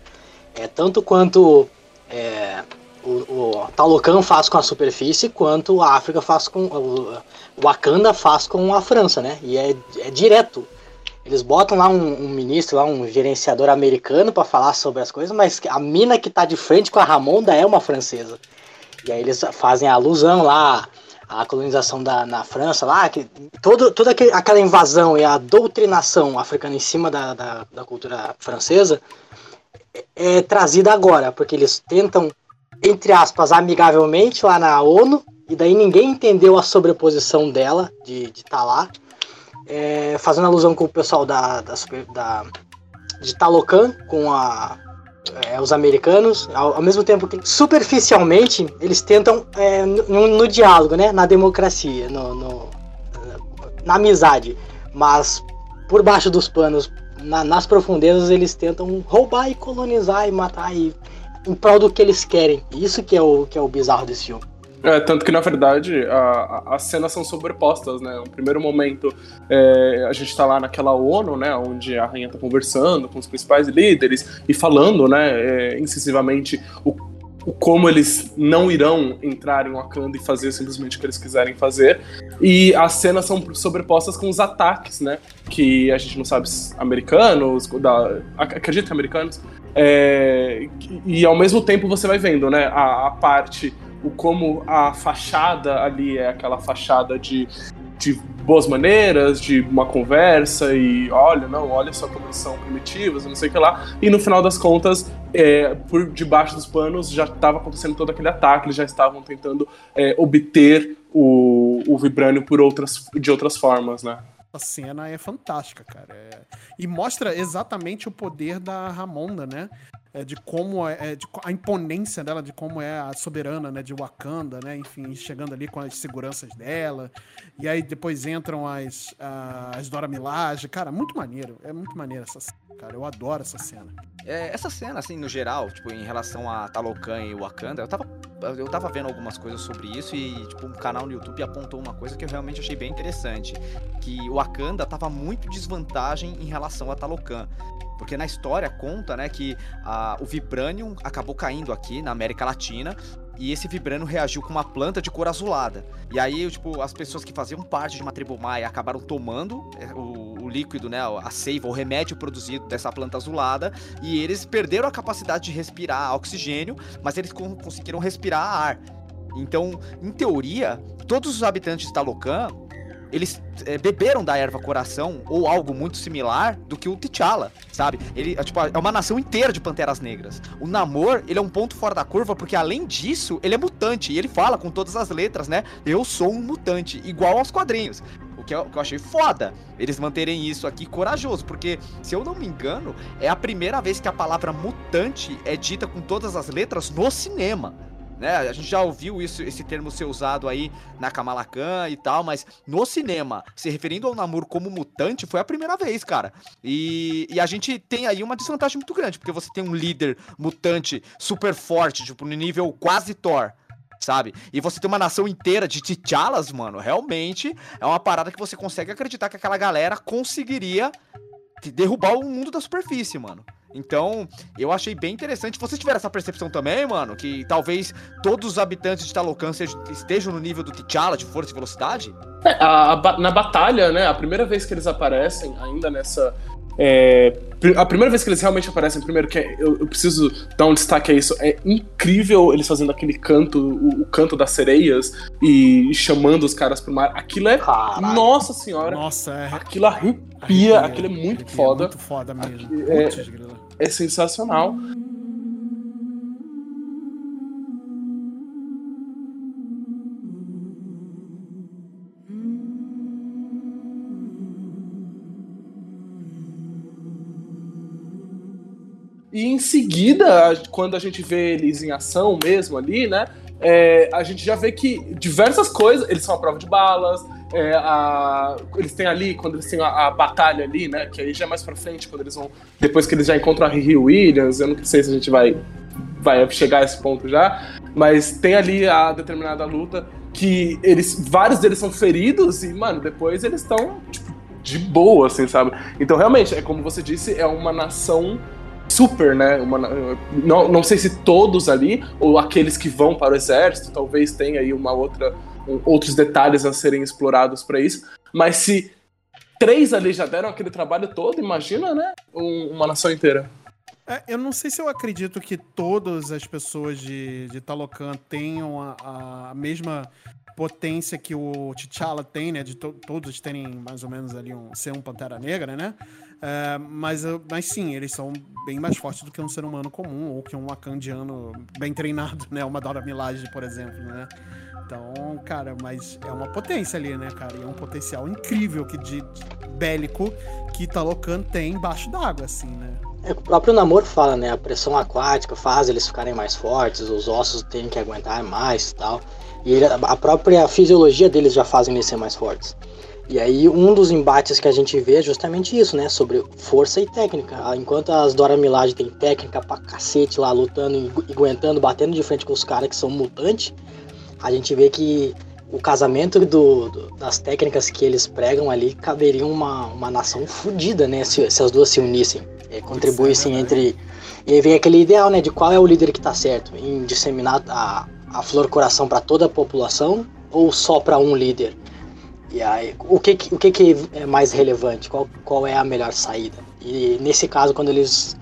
Speaker 4: é tanto quanto é, o, o Talocan faz com a superfície, quanto a África faz com o, o Wakanda faz com a França, né? E é, é direto. Eles botam lá um, um ministro, lá um gerenciador americano para falar sobre as coisas, mas a mina que tá de frente com a Ramonda é uma francesa. E aí eles fazem a alusão lá a colonização da, na França lá, que todo, toda aquela invasão e a doutrinação africana em cima da, da, da cultura francesa é, é, trazida agora, porque eles tentam, entre aspas, amigavelmente lá na ONU, e daí ninguém entendeu a sobreposição dela de estar de tá lá, é, fazendo alusão com o pessoal da, da, da de Talocan, com a é, os americanos, ao, ao, mesmo tempo que superficialmente eles tentam é, no, no, diálogo, né, na democracia, no, no, na amizade, mas por baixo dos panos, na, nas profundezas eles tentam roubar e colonizar e matar e, em prol do que eles querem. Isso que é o que é o bizarro desse filme.
Speaker 6: É, tanto que, na verdade, as cenas são sobrepostas, né? No primeiro momento, é, a gente tá lá naquela ONU, né? Onde a rainha tá conversando com os principais líderes e falando, né? É, incisivamente o como eles não irão entrar em Wakanda e fazer simplesmente o que eles quiserem fazer. E as cenas são sobrepostas com os ataques, né? Que a gente não sabe americanos, da, acredito que americanos. É, e ao mesmo tempo você vai vendo, né? A, a parte o como a fachada ali é aquela fachada de, de boas maneiras, de uma conversa e olha, não, olha só como eles são primitivos, não sei o que lá. E no final das contas, é, por debaixo dos panos já estava acontecendo todo aquele ataque, eles já estavam tentando é, obter o, o Vibranium por outras, de outras formas, né?
Speaker 5: A cena é fantástica, cara. É... E mostra exatamente o poder da Ramonda, né? é, de como é, é, de, a imponência dela, de como é a soberana, né, de Wakanda, né, enfim, chegando ali com as seguranças dela, e aí depois entram as, as Dora Milaje, cara, muito maneiro, é muito maneiro essa cena, cara, eu adoro essa cena.
Speaker 3: É, essa cena, assim, no geral, tipo, em relação a Talocan e Wakanda, eu tava, eu tava vendo algumas coisas sobre isso e, tipo, um canal no YouTube apontou uma coisa que eu realmente achei bem interessante, que o Wakanda tava muito desvantagem em relação a Talocan. Porque na história conta, né, que a, o Vibranium acabou caindo aqui na América Latina e esse Vibranium reagiu com uma planta de cor azulada. E aí, tipo, as pessoas que faziam parte de uma tribo maia acabaram tomando é, o, o, líquido, né, a seiva, o remédio produzido dessa planta azulada, e eles perderam a capacidade de respirar oxigênio, mas eles conseguiram respirar ar. Então, em teoria, todos os habitantes de Talocan eles é, beberam da erva coração ou algo muito similar do que o T'Challa, sabe? Ele é, tipo, é uma nação inteira de panteras negras. O Namor, ele é um ponto fora da curva porque além disso, ele é mutante e ele fala com todas as letras, né? Eu sou um mutante, igual aos quadrinhos. O que, eu, o que eu achei foda eles manterem isso aqui corajoso, porque se eu não me engano, é a primeira vez que a palavra mutante é dita com todas as letras no cinema. Né? A gente já ouviu isso, esse termo ser usado aí na Kamala Khan e tal, mas no cinema, se referindo ao Namor como mutante, foi a primeira vez, cara. E, e a gente tem aí uma desvantagem muito grande, porque você tem um líder mutante super forte, tipo, no nível quase Thor sabe? E você tem uma nação inteira de T'Challas, mano, realmente é uma parada que você consegue acreditar que aquela galera conseguiria derrubar o mundo da superfície, mano. Então, eu achei bem interessante. Vocês tiveram essa percepção também, mano? Que talvez todos os habitantes de Talocan estejam no nível do T'Challa de força e velocidade?
Speaker 6: É, a, a, na batalha, né? A primeira vez que eles aparecem, ainda nessa É, a primeira vez que eles realmente aparecem, primeiro que é, eu, eu, preciso dar um destaque a isso, é incrível eles fazendo aquele canto, o, o canto das sereias e chamando os caras pro mar. Aquilo é. Caralho. Nossa senhora!
Speaker 5: Nossa, é.
Speaker 6: Aquilo arrepia, arrepia aquilo é muito arrepia, foda.
Speaker 5: muito foda mesmo.
Speaker 6: É, é sensacional. E em seguida, quando a gente vê eles em ação mesmo ali, né? É, a gente já vê que diversas coisas. Eles são a prova de balas. É, a, eles têm ali, quando eles têm a, a, batalha ali, né? Que aí já é mais pra frente, quando eles vão. Depois que eles já encontram a Riri Williams. Eu não sei se a gente vai, vai chegar a esse ponto já. Mas tem ali a determinada luta que eles. Vários deles são feridos e, mano, depois eles estão, tipo, de boa, assim, sabe? Então, realmente, é como você disse, é uma nação super, né? Uma, não, não sei se todos ali, ou aqueles que vão para o exército, talvez tenha aí uma outra, um, outros detalhes a serem explorados para isso, mas se três ali já deram aquele trabalho todo, imagina, né? Um, uma nação inteira.
Speaker 5: É, eu não sei se eu acredito que todas as pessoas de, de Talocan tenham a, a mesma potência que o T'Challa tem, né? De to todos terem mais ou menos ali um ser um Pantera Negra, né? É, mas, mas sim, eles são bem mais fortes do que um ser humano comum ou que um wakandiano bem treinado, né? Uma Dora Milaje, por exemplo, né? Então, cara, mas é uma potência ali, né, cara? E é um potencial incrível que de, de bélico que Talocan tem embaixo d'água, assim, né?
Speaker 4: É, o próprio namoro fala, né? A pressão aquática faz eles ficarem mais fortes, os ossos têm que aguentar mais e tal. E ele, a própria fisiologia deles já fazem eles ser mais fortes. E aí um dos embates que a gente vê é justamente isso, né? Sobre força e técnica. Ah, enquanto as Dora Milaje tem técnica pra cacete lá, lutando e aguentando, batendo de frente com os caras que são mutantes, a gente vê que o casamento do, do, das técnicas que eles pregam ali caberia uma, uma nação fodida, né? Se, se, as duas se unissem, é, contribuíssem entre. E aí vem aquele ideal, né? De qual é o líder que tá certo, em disseminar a, a flor coração para toda a população ou só para um líder? E aí, o que, o que, que é mais relevante? Qual, qual é a melhor saída? E nesse caso, quando eles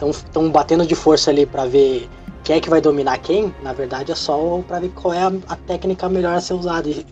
Speaker 4: estão batendo de força ali para ver quem é que vai dominar quem, na verdade é só para ver qual é a, a, técnica melhor a ser usada. E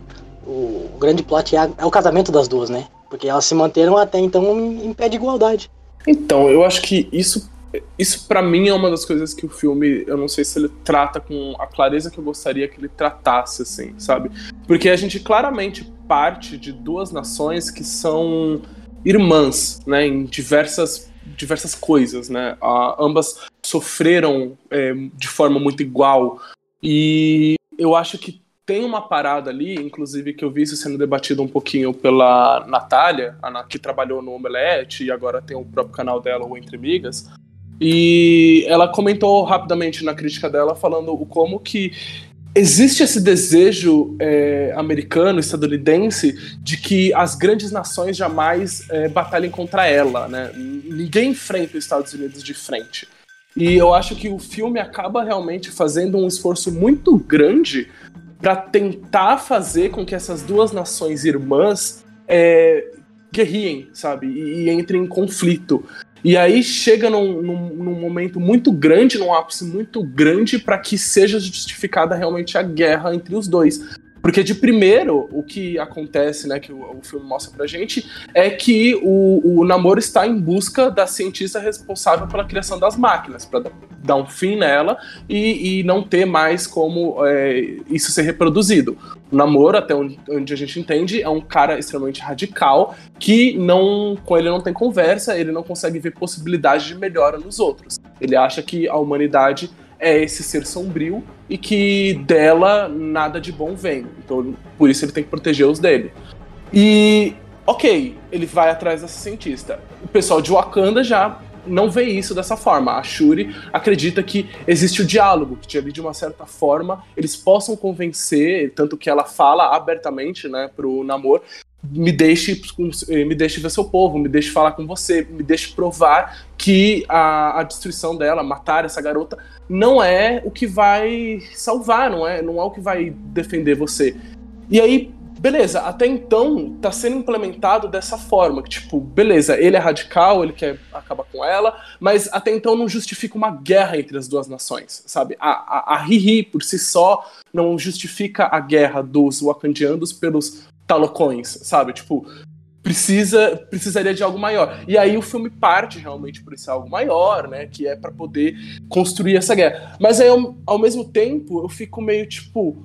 Speaker 4: o, o grande plot é, a, é, o casamento das duas, né? Porque elas se manteram até então em, em pé de igualdade.
Speaker 6: Então, eu acho que isso isso para mim é uma das coisas que o filme, eu não sei se ele trata com a clareza que eu gostaria que ele tratasse, assim, sabe? Porque a gente claramente parte de duas nações que são irmãs, né, em diversas diversas coisas, né? Ambas sofreram é, de forma muito igual e eu acho que tem uma parada ali, inclusive que eu vi isso sendo debatido um pouquinho pela Natália, que trabalhou no Omelete e agora tem o próprio canal dela, o Entre Migas, e ela comentou rapidamente na crítica dela, falando o como que existe esse desejo é, americano, estadunidense, de que as grandes nações jamais é, batalhem contra ela, né? Ninguém enfrenta os Estados Unidos de frente. E eu acho que o filme acaba realmente fazendo um esforço muito grande para tentar fazer com que essas duas nações irmãs é, guerriem, sabe? E, e entrem em conflito. E aí chega num, num, num, momento muito grande, num ápice muito grande, para que seja justificada realmente a guerra entre os dois. Porque de primeiro, o que acontece, né, que o, o filme mostra pra gente, é que o, o namoro está em busca da cientista responsável pela criação das máquinas, para dar um fim nela e, e não ter mais como é, isso ser reproduzido. O namoro, até onde, onde, a gente entende, é um cara extremamente radical que não com ele não tem conversa, ele não consegue ver possibilidade de melhora nos outros. Ele acha que a humanidade é esse ser sombrio e que dela nada de bom vem. Então, por isso ele tem que proteger os dele. E, ok, ele vai atrás dessa cientista. O pessoal de Wakanda já não vê isso dessa forma. A Shuri acredita que existe o diálogo, que de uma certa forma eles possam convencer, tanto que ela fala abertamente, né, pro Namor, me deixe, me deixe ver seu povo, me deixe falar com você, me deixe provar que a, a destruição dela, matar essa garota, não é o que vai salvar, não é, não é o que vai defender você. E aí, beleza, até então tá sendo implementado dessa forma, que tipo, beleza, ele é radical, ele quer acabar com ela, mas até então não justifica uma guerra entre as duas nações, sabe? A, a, a Riri, por si só, não justifica a guerra dos wakandianos pelos talocões, sabe? Tipo, precisa precisaria de algo maior. E aí o filme parte realmente por esse algo maior, né, que é para poder construir essa guerra. Mas aí ao, ao mesmo tempo eu fico meio tipo,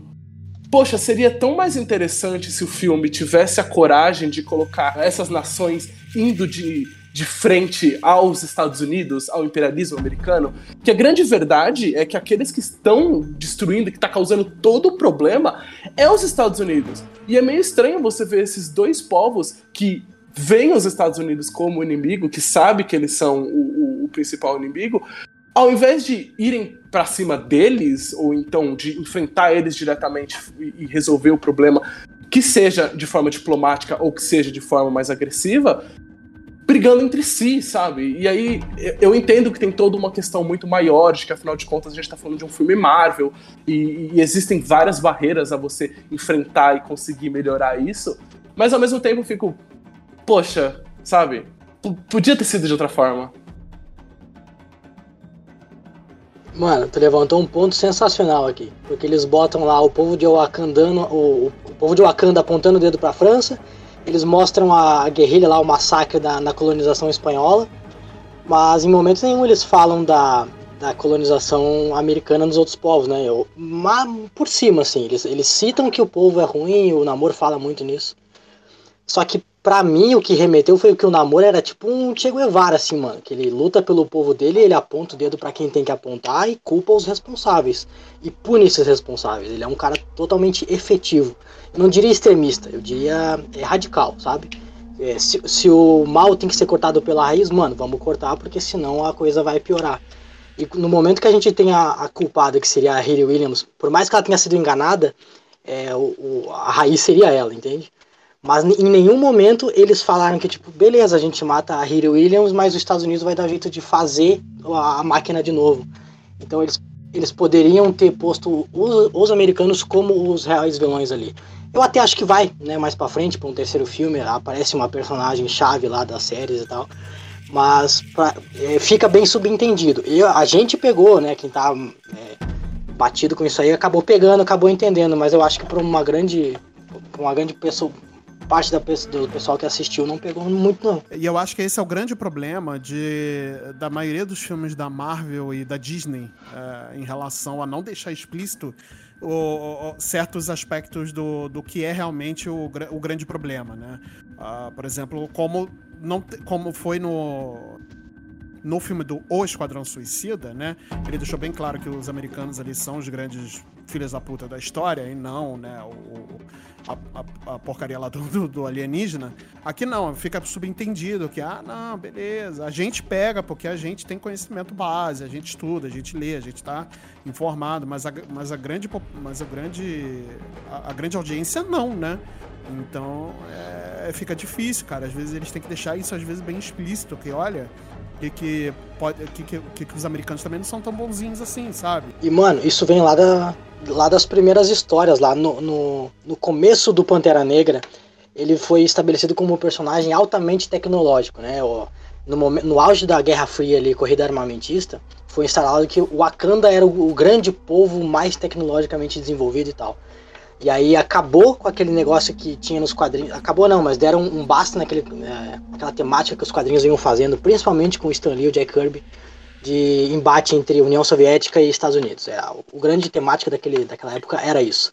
Speaker 6: poxa, seria tão mais interessante se o filme tivesse a coragem de colocar essas nações indo de de frente aos Estados Unidos, ao imperialismo americano, que a grande verdade é que aqueles que estão destruindo, que está causando todo o problema, é os Estados Unidos. E é meio estranho você ver esses dois povos que veem os Estados Unidos como inimigo, que sabe que eles são o, o, o principal inimigo, ao invés de irem para cima deles, ou então de enfrentar eles diretamente e, e resolver o problema, que seja de forma diplomática ou que seja de forma mais agressiva, brigando entre si, sabe? E aí eu entendo que tem toda uma questão muito maior, de que afinal de contas a gente tá falando de um filme Marvel e, e existem várias barreiras a você enfrentar e conseguir melhorar isso, mas ao mesmo tempo eu fico, poxa, sabe? P podia ter sido de outra forma.
Speaker 4: Mano, tu levantou um ponto sensacional aqui. Porque eles botam lá o povo de o, o povo de Wakanda apontando o dedo pra França eles mostram a guerrilha lá, o massacre da, na colonização espanhola, mas em momento nenhum eles falam da, da colonização americana nos outros povos, né? Eu, mas por cima, assim, eles, eles citam que o povo é ruim, o Namor fala muito nisso. Só que para mim o que remeteu foi que o Namor era tipo um Che Guevara, assim, mano. Que ele luta pelo povo dele, ele aponta o dedo para quem tem que apontar e culpa os responsáveis. E pune esses responsáveis. Ele é um cara totalmente efetivo. Eu não diria extremista, eu diria é, radical, sabe? É, se, se, o mal tem que ser cortado pela raiz, mano, vamos cortar, porque senão a coisa vai piorar. E no momento que a gente tem a, a culpada, que seria a Hayley Williams, por mais que ela tenha sido enganada, é, o, o, a raiz seria ela, entende? Mas em nenhum momento eles falaram que, tipo, beleza, a gente mata a Hayley Williams, mas os Estados Unidos vai dar jeito de fazer a, máquina de novo. Então eles, eles poderiam ter posto os, os americanos como os reais vilões ali. Eu até acho que vai, né, mais para frente, para um terceiro filme, aparece uma personagem chave lá das séries e tal. Mas pra, é, fica bem subentendido. E a gente pegou, né, quem tá é, batido com isso aí, acabou pegando, acabou entendendo, mas eu acho que para uma grande pra uma grande pessoa, parte da, do pessoal que assistiu não pegou muito, não.
Speaker 5: E eu acho que esse é o grande problema de, da maioria dos filmes da Marvel e da Disney é, em relação a não deixar explícito o, o, certos aspectos do, do que é realmente o, o grande problema, né? Uh, por exemplo, como, não, como foi no, no filme do O Esquadrão Suicida, né? Ele deixou bem claro que os americanos ali são os grandes filhos da puta da história e não, né? O, a, a, a porcaria lá do, do, alienígena. Aqui não, fica subentendido que, ah, não, beleza. A gente pega porque a gente tem conhecimento base, a gente estuda, a gente lê, a gente tá informado, mas a, mas a grande, mas a grande, a, a grande audiência não, né? Então, é, fica difícil, cara. Às vezes eles têm que deixar isso, às vezes, bem explícito, que, olha, que, que, pode, que, que, que, os americanos também não são tão bonzinhos assim, sabe?
Speaker 4: E, mano, isso vem lá, da, lá das primeiras histórias, lá no, no, no começo do Pantera Negra, ele foi estabelecido como um personagem altamente tecnológico, né? No, momento, no auge da Guerra Fria ali, corrida armamentista, foi instalado que o Wakanda era o, o grande povo mais tecnologicamente desenvolvido e tal. E aí acabou com aquele negócio que tinha nos quadrinhos. Acabou não, mas deram um, basta naquele, é, naquela temática que os quadrinhos vinham fazendo, principalmente com o Stan Lee e o Jack Kirby, de embate entre União Soviética e Estados Unidos. É, o grande temática daquele, daquela época era isso.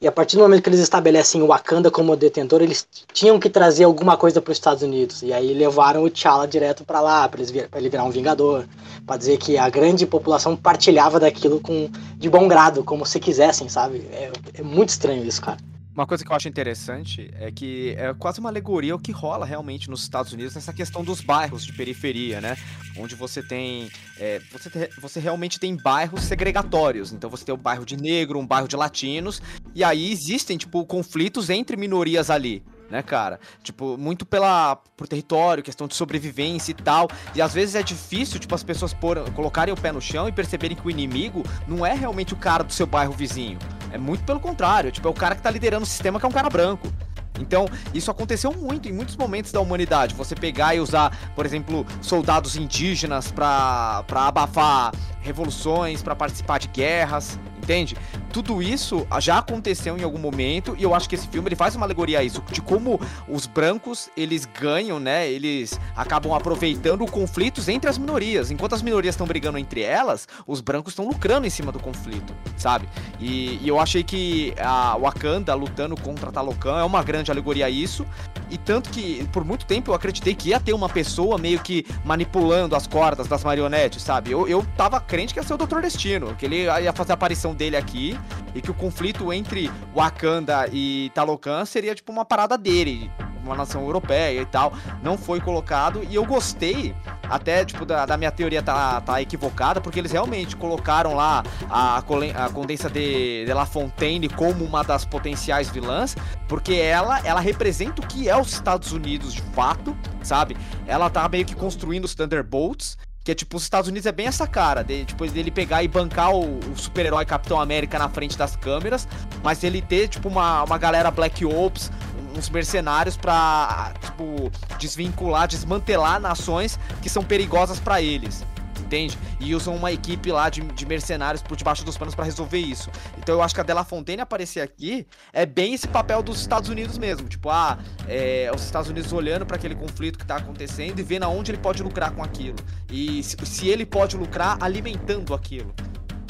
Speaker 4: E a partir do momento que eles estabelecem Wakanda como detentor, eles tinham que trazer alguma coisa para os Estados Unidos. E aí levaram o T'Challa direto para lá, para ele virar um vingador, para dizer que a grande população partilhava daquilo com de bom grado, como se quisessem, sabe? É, é muito estranho isso, cara.
Speaker 3: Uma coisa que eu acho interessante é que é quase uma alegoria o que rola realmente nos Estados Unidos nessa questão dos bairros de periferia, né? Onde você tem. É, você, te, você realmente tem bairros segregatórios. Então você tem o um bairro de negro, um bairro de latinos, e aí existem, tipo, conflitos entre minorias ali. Né, cara? Tipo, muito pela por território, questão de sobrevivência e tal. E às vezes é difícil, tipo, as pessoas por, colocarem o pé no chão e perceberem que o inimigo não é realmente o cara do seu bairro vizinho. É muito pelo contrário, tipo, é o cara que tá liderando o sistema que é um cara branco. Então, isso aconteceu muito em muitos momentos da humanidade. Você pegar e usar, por exemplo, soldados indígenas para abafar revoluções, para participar de guerras, entende? Tudo isso já aconteceu em algum momento e eu acho que esse filme ele faz uma alegoria a isso, de como os brancos, eles ganham, né? Eles acabam aproveitando conflitos entre as minorias. Enquanto as minorias estão brigando entre elas, os brancos estão lucrando em cima do conflito, sabe? E, e eu achei que a Wakanda lutando contra Talocan é uma grande alegoria a isso. E tanto que por muito tempo eu acreditei que ia ter uma pessoa meio que manipulando as cordas das marionetes, sabe? Eu, eu tava crente que ia ser o Doutor Destino, que ele ia fazer a aparição dele aqui e que o conflito entre Wakanda e Talocan seria tipo uma parada dele, uma nação europeia e tal. Não foi colocado e eu gostei até tipo da, da minha teoria tá, tá equivocada porque eles realmente colocaram lá a, a Condensa de, de La Fontaine como uma das potenciais vilãs, porque ela ela representa o que é os Estados Unidos de fato, sabe? Ela tá meio que construindo os Thunderbolts que é tipo, os Estados Unidos é bem essa cara, de, depois dele pegar e bancar o, o super-herói Capitão América na frente das câmeras, mas ele ter, tipo, uma, uma galera Black Ops, uns mercenários pra, tipo, desvincular, desmantelar nações que são perigosas para eles entende? E usam uma equipe lá de, de mercenários por debaixo dos panos para resolver isso. Então eu acho que a Della Fontaine aparecer aqui é bem esse papel dos Estados Unidos mesmo. Tipo, ah, é, os Estados Unidos olhando para aquele conflito que tá acontecendo e vendo aonde ele pode lucrar com aquilo. E se, se ele pode lucrar alimentando aquilo.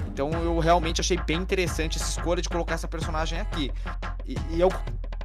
Speaker 3: Então eu realmente achei bem interessante essa escolha de colocar essa personagem aqui. E, e eu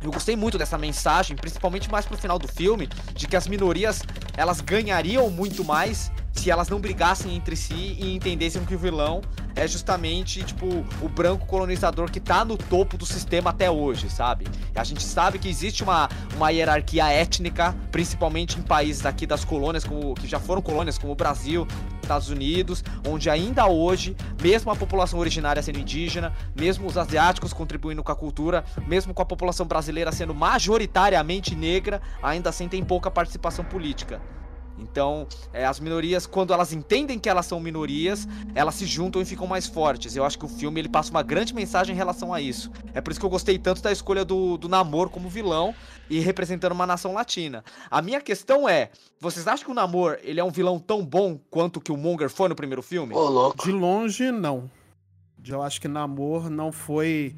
Speaker 3: eu gostei muito dessa mensagem, principalmente mais pro final do filme, de que as minorias elas ganhariam muito mais se elas não brigassem entre si e entendessem que o vilão é justamente, tipo, o branco colonizador que tá no topo do sistema até hoje, sabe? A gente sabe que existe uma, uma hierarquia étnica, principalmente em países aqui das colônias, como, que já foram colônias, como o Brasil, Estados Unidos, onde ainda hoje, mesmo a população originária sendo indígena, mesmo os asiáticos contribuindo com a cultura, mesmo com a população brasileira sendo majoritariamente negra, ainda assim tem pouca participação política. Então, é, as minorias, quando elas entendem que elas são minorias, elas se juntam e ficam mais fortes. Eu acho que o filme ele passa uma grande mensagem em relação a isso. É por isso que eu gostei tanto da escolha do, do Namor como vilão e representando uma nação latina. A minha questão é, vocês acham que o Namor ele é um vilão tão bom quanto que o Monger foi no primeiro filme?
Speaker 4: Ô, louco.
Speaker 5: De longe, não. Eu acho que Namor não foi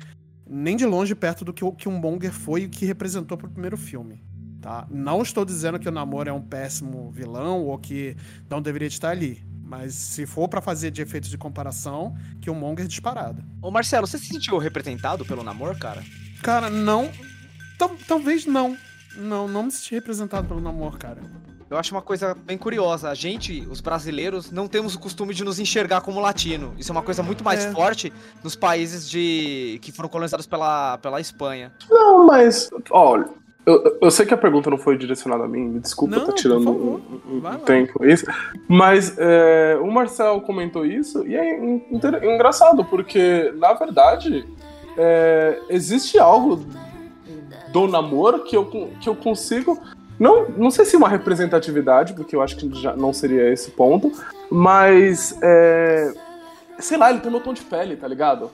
Speaker 5: nem de longe perto do que o que o Monger foi e que representou pro primeiro filme. Tá? Não estou dizendo que o Namor é um péssimo vilão ou que não deveria estar ali. Mas se for para fazer de efeitos de comparação, que o Monger é disparado.
Speaker 3: Ô Marcelo, você se sentiu representado pelo Namor, cara?
Speaker 5: Cara, não. talvez não. Não, não me senti representado pelo Namor, cara.
Speaker 3: Eu acho uma coisa bem curiosa. A gente, os brasileiros, não temos o costume de nos enxergar como latino. Isso é uma coisa muito mais é. forte nos países de que foram colonizados pela, pela Espanha.
Speaker 6: Não, mas olha, eu, eu, sei que a pergunta não foi direcionada a mim, me desculpa,
Speaker 5: não,
Speaker 6: tá tirando um, um tempo isso. Mas é, o Marcel comentou isso e é engraçado, porque, na verdade, é, existe algo do namoro que eu, que eu consigo. Não, não sei se uma representatividade, porque eu acho que já não seria esse ponto, mas. É, sei lá, ele tem meu tom de pele, tá ligado?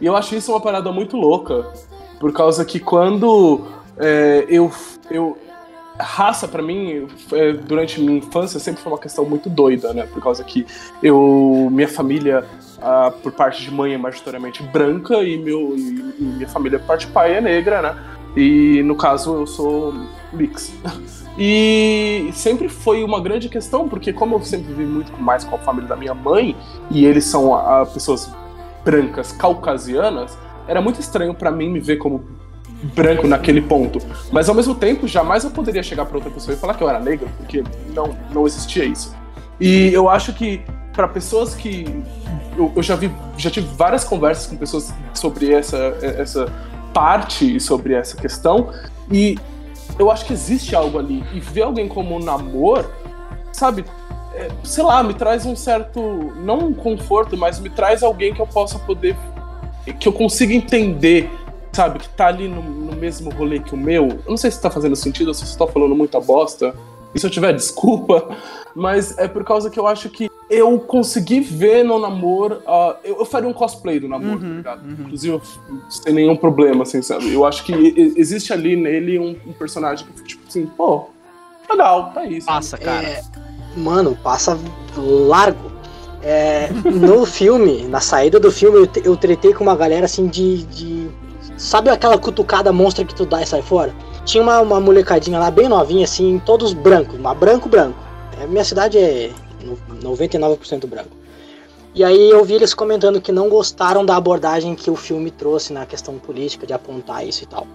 Speaker 6: E eu acho isso uma parada muito louca. Por causa que quando é, eu, eu raça para mim é, durante minha infância sempre foi uma questão muito doida, né? Por causa que eu minha família por parte de mãe é majoritariamente branca e meu e, e minha família por parte de pai é negra, né? E no caso eu sou mix. <laughs> E sempre foi uma grande questão, porque como eu sempre vivi muito mais com a família da minha mãe, e eles são a pessoas brancas caucasianas, era muito estranho para mim me ver como branco naquele ponto. Mas ao mesmo tempo, jamais eu poderia chegar para outra pessoa e falar que eu era negro, porque não, não existia isso. E eu acho que para pessoas que eu, eu, já vi, já tive várias conversas com pessoas sobre essa essa parte e sobre essa questão e eu acho que existe algo ali e ver alguém como um namor, sabe? É, sei lá, me traz um certo não um conforto, mas me traz alguém que eu possa poder que eu consiga entender sabe, que tá ali no, no mesmo rolê que o meu. Eu não sei se tá fazendo sentido ou se você tá falando muita bosta. E se eu tiver, <laughs> desculpa. Mas é por causa que eu acho que eu consegui ver no namoro. Uh, eu, eu, faria um cosplay do namoro, tá ligado? Uhum. Inclusive, sem nenhum problema, assim, sabe? Eu acho que existe ali nele um, um personagem que, tipo assim, pô, legal, tá isso.
Speaker 3: Passa, cara.
Speaker 4: É, mano, passa largo. É, no <laughs> filme, na saída do filme, eu, eu tretei com uma galera assim de, de. Sabe aquela cutucada monstra que tu dá e sai fora? Tinha uma, uma molecadinha lá bem novinha, assim, todos brancos, mas branco, branco. É, minha cidade é 99% branco. E aí eu vi eles comentando que não gostaram da abordagem que o filme trouxe na questão política, de apontar isso e tal.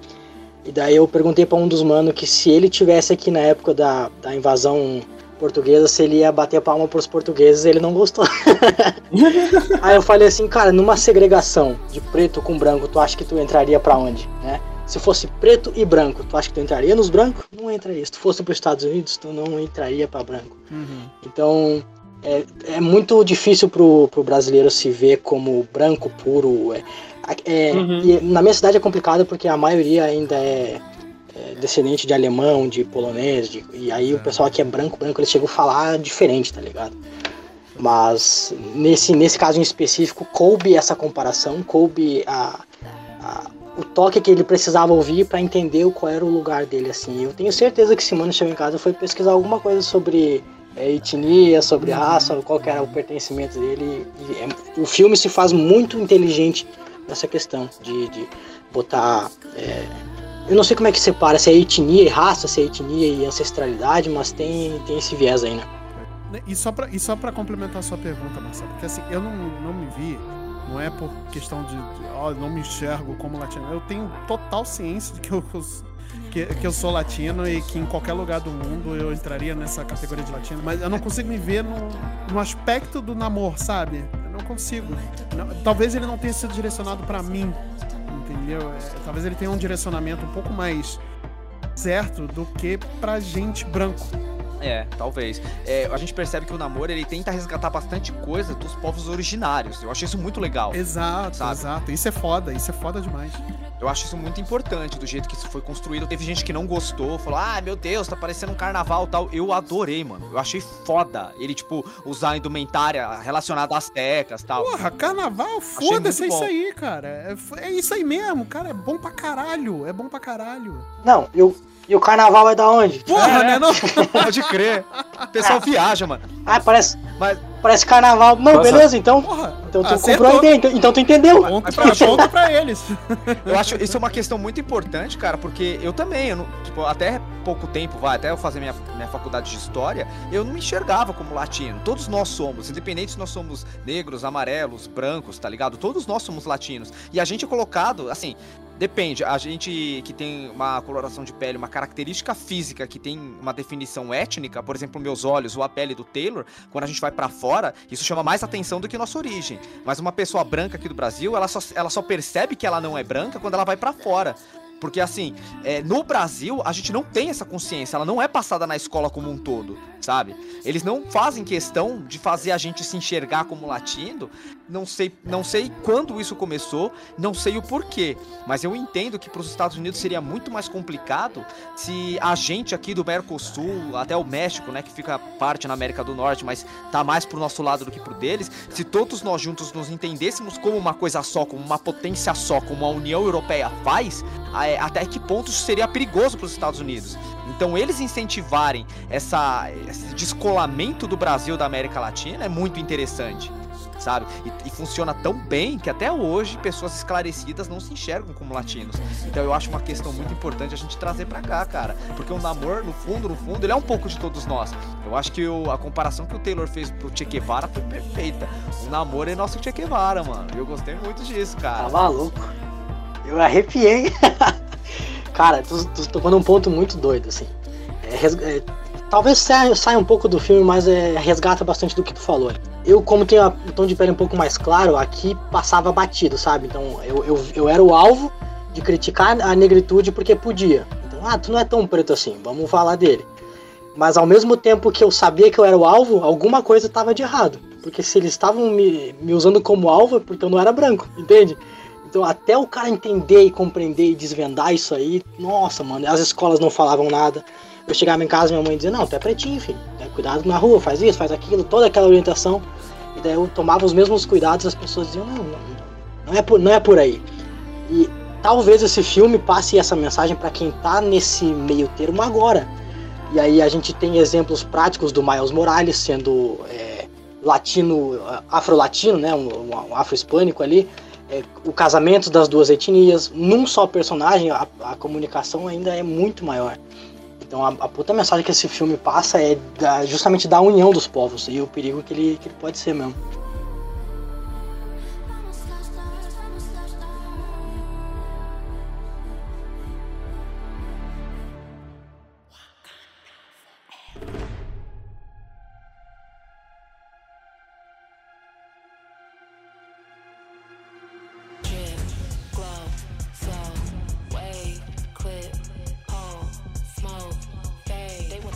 Speaker 4: E daí eu perguntei para um dos manos que se ele tivesse aqui na época da, da invasão portuguesa, se ele ia bater palma pros portugueses, ele não gostou. <laughs> Aí eu falei assim, cara, numa segregação de preto com branco, tu acha que tu entraria para onde, né? Se fosse preto e branco, tu acha que tu entraria nos brancos? Não entraria. Se tu fosse para os Estados Unidos, tu não entraria para branco. Uhum. Então, é, é muito difícil pro, pro brasileiro se ver como branco puro. É, é, uhum. na minha cidade é complicado porque a maioria ainda é é, descendente de alemão, de polonês, de, e aí é. o pessoal aqui é branco, branco, eles chegam a falar diferente, tá ligado? Mas nesse, nesse caso em específico, coube essa comparação, coube a, a o toque que ele precisava ouvir para entender qual era o lugar dele, assim. Eu tenho certeza que Simone chegou em casa foi pesquisar alguma coisa sobre é, etnia, sobre raça, qual era o pertencimento dele. E, é, o filme se faz muito inteligente nessa questão de, de botar é, eu não sei como é que separa, se é etnia e raça, se é etnia e ancestralidade, mas tem, tem esse viés aí, né?
Speaker 5: E só pra, e só pra complementar a sua pergunta, Marcelo, porque assim, eu não, não me vi, não é por questão de, ó, não me enxergo como latino. Eu tenho total ciência de que eu, que, que eu sou latino e que em qualquer lugar do mundo eu entraria nessa categoria de latino, mas eu não consigo me ver no, no aspecto do namoro, sabe? Eu não consigo. Não, talvez ele não tenha sido direcionado para mim, entendeu? É, talvez ele tenha um direcionamento um pouco mais certo do que pra gente branco.
Speaker 3: É, talvez. É, a gente percebe que o namoro ele tenta resgatar bastante coisa dos povos originários. Eu achei isso muito legal.
Speaker 5: Exato, sabe? exato. Isso é foda, isso é foda demais.
Speaker 3: Eu acho isso muito importante do jeito que isso foi construído. Teve gente que não gostou, falou: ah, meu Deus, tá parecendo um carnaval tal. Eu adorei, mano. Eu achei foda ele, tipo, usar indumentária relacionada às tecas tal.
Speaker 5: Porra, carnaval, foda-se, é isso aí, cara. É, é isso aí mesmo, cara. É bom pra caralho. É bom pra caralho.
Speaker 4: Não, eu, e o carnaval é da onde?
Speaker 3: Porra, é. né? Não? <laughs> Pode crer. O pessoal ah. viaja, mano.
Speaker 4: Ah, parece. Mas... Parece carnaval. Não, Nossa. beleza, então. Porra, então tu acertou. comprou a ideia, então, então tu entendeu.
Speaker 5: Conta pra, pra <laughs> eles.
Speaker 3: Eu acho isso é uma questão muito importante, cara, porque eu também, eu não, tipo, até pouco tempo, vai, até eu fazer minha, minha faculdade de história, eu não me enxergava como latino. Todos nós somos, independente se nós somos negros, amarelos, brancos, tá ligado? Todos nós somos latinos. E a gente é colocado, assim, Depende. A gente que tem uma coloração de pele, uma característica física que tem uma definição étnica, por exemplo, meus olhos ou a pele do Taylor, quando a gente vai para fora, isso chama mais atenção do que nossa origem. Mas uma pessoa branca aqui do Brasil, ela só, ela só percebe que ela não é branca quando ela vai para fora. Porque assim, é, no Brasil a gente não tem essa consciência, ela não é passada na escola como um todo, sabe? Eles não fazem questão de fazer a gente se enxergar como latino. Não sei, não sei quando isso começou, não sei o porquê, mas eu entendo que para os Estados Unidos seria muito mais complicado se a gente aqui do Mercosul, até o México, né, que fica parte na América do Norte, mas tá mais pro nosso lado do que pro deles, se todos nós juntos nos entendêssemos como uma coisa só, como uma potência só, como a União Europeia faz, até que ponto isso seria perigoso para os Estados Unidos. Então, eles incentivarem essa, esse descolamento do Brasil da América Latina é muito interessante sabe? E, e, funciona tão bem que até hoje pessoas esclarecidas não se enxergam como latinos. Então eu acho uma questão muito importante a gente trazer para cá, cara. Porque o namoro, no fundo, no fundo, ele é um pouco de todos nós. Eu acho que o, a comparação que o Taylor fez pro Che Guevara foi perfeita. O namoro é nosso Che Guevara, mano. Eu gostei muito disso, cara.
Speaker 4: Tá maluco? Eu arrepiei. <laughs> cara, tu, tu num ponto muito doido, assim. É, é, talvez saia, um pouco do filme, mas é, resgata bastante do que tu falou. Eu, como tenho o tom de pele um pouco mais claro, aqui passava batido, sabe? Então eu, eu, eu era o alvo de criticar a negritude porque podia. Então, ah, tu não é tão preto assim, vamos falar dele. Mas ao mesmo tempo que eu sabia que eu era o alvo, alguma coisa estava de errado. Porque se eles estavam me, me usando como alvo é porque eu não era branco, entende? Então, até o cara entender e compreender e desvendar isso aí, nossa, mano, as escolas não falavam nada. Eu chegava em casa, minha mãe dizia: Não, tu é pretinho, filho, né, cuidado na rua, faz isso, faz aquilo, toda aquela orientação. E daí eu tomava os mesmos cuidados, as pessoas diziam: Não, não, não, é, por, não é por aí. E talvez esse filme passe essa mensagem para quem tá nesse meio termo agora. E aí a gente tem exemplos práticos do Miles Morales sendo é, latino, afro-latino, né, um, um afro-hispânico ali, é, o casamento das duas etnias, num só personagem, a, a comunicação ainda é muito maior. Então a, a, puta mensagem que esse filme passa é da, justamente da união dos povos e o perigo que ele, que ele pode ser mesmo.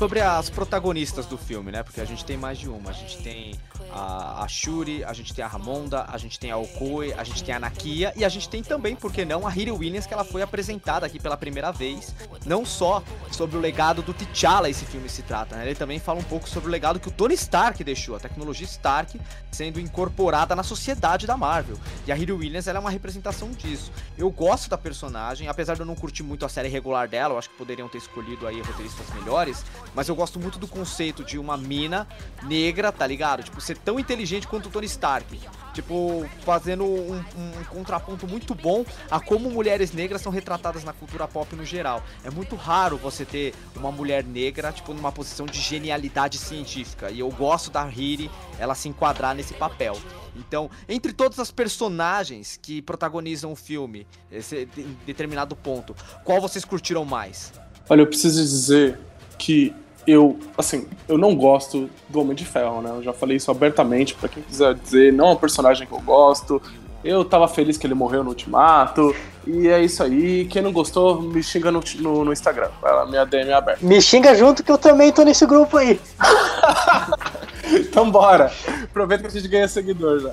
Speaker 3: Sobre as protagonistas do filme, né? Porque a gente tem mais de uma. A gente tem a, a Shuri, a gente tem a Ramonda, a gente tem a Okoi, a gente tem a Nakia e a gente tem também, por que não, a Hiri Williams, que ela foi apresentada aqui pela primeira vez. Não só sobre o legado do T'Challa esse filme se trata, né? Ele também fala um pouco sobre o legado que o Tony Stark deixou, a tecnologia Stark sendo incorporada na sociedade da Marvel. E a Hiri Williams ela é uma representação disso. Eu gosto da personagem, apesar de eu não curtir muito a série regular dela, eu acho que poderiam ter escolhido aí roteiristas melhores, mas eu gosto muito do conceito de uma mina negra, tá ligado? Tipo, ser tão inteligente quanto o Tony Stark. Tipo, fazendo um, um, um, contraponto muito bom a como mulheres negras são retratadas na cultura pop no geral. É muito raro você ter uma mulher negra, tipo, numa posição de genialidade científica. E eu gosto da Hiri, ela se enquadrar nesse papel. Então, entre todas as personagens que protagonizam o filme, esse, em determinado ponto, qual vocês curtiram mais?
Speaker 6: Olha, eu preciso dizer que eu, assim, eu não gosto do Homem de Ferro, né? Eu já falei isso abertamente para quem quiser dizer, não é um personagem que eu gosto. Eu tava feliz que ele morreu no Ultimato. E é isso aí. Quem não gostou, me xinga no, no, no Instagram. Ela, minha DM é aberta.
Speaker 4: Me xinga junto que eu também tô nesse grupo aí. <laughs>
Speaker 6: então bora. Aproveita que a gente ganha seguidor já.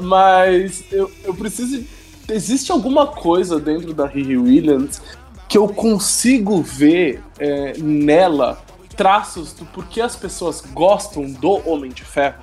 Speaker 6: Mas eu, eu preciso. Existe alguma coisa dentro da Riri Williams que eu consigo ver é, nela traços do porquê as pessoas gostam do Homem de Ferro.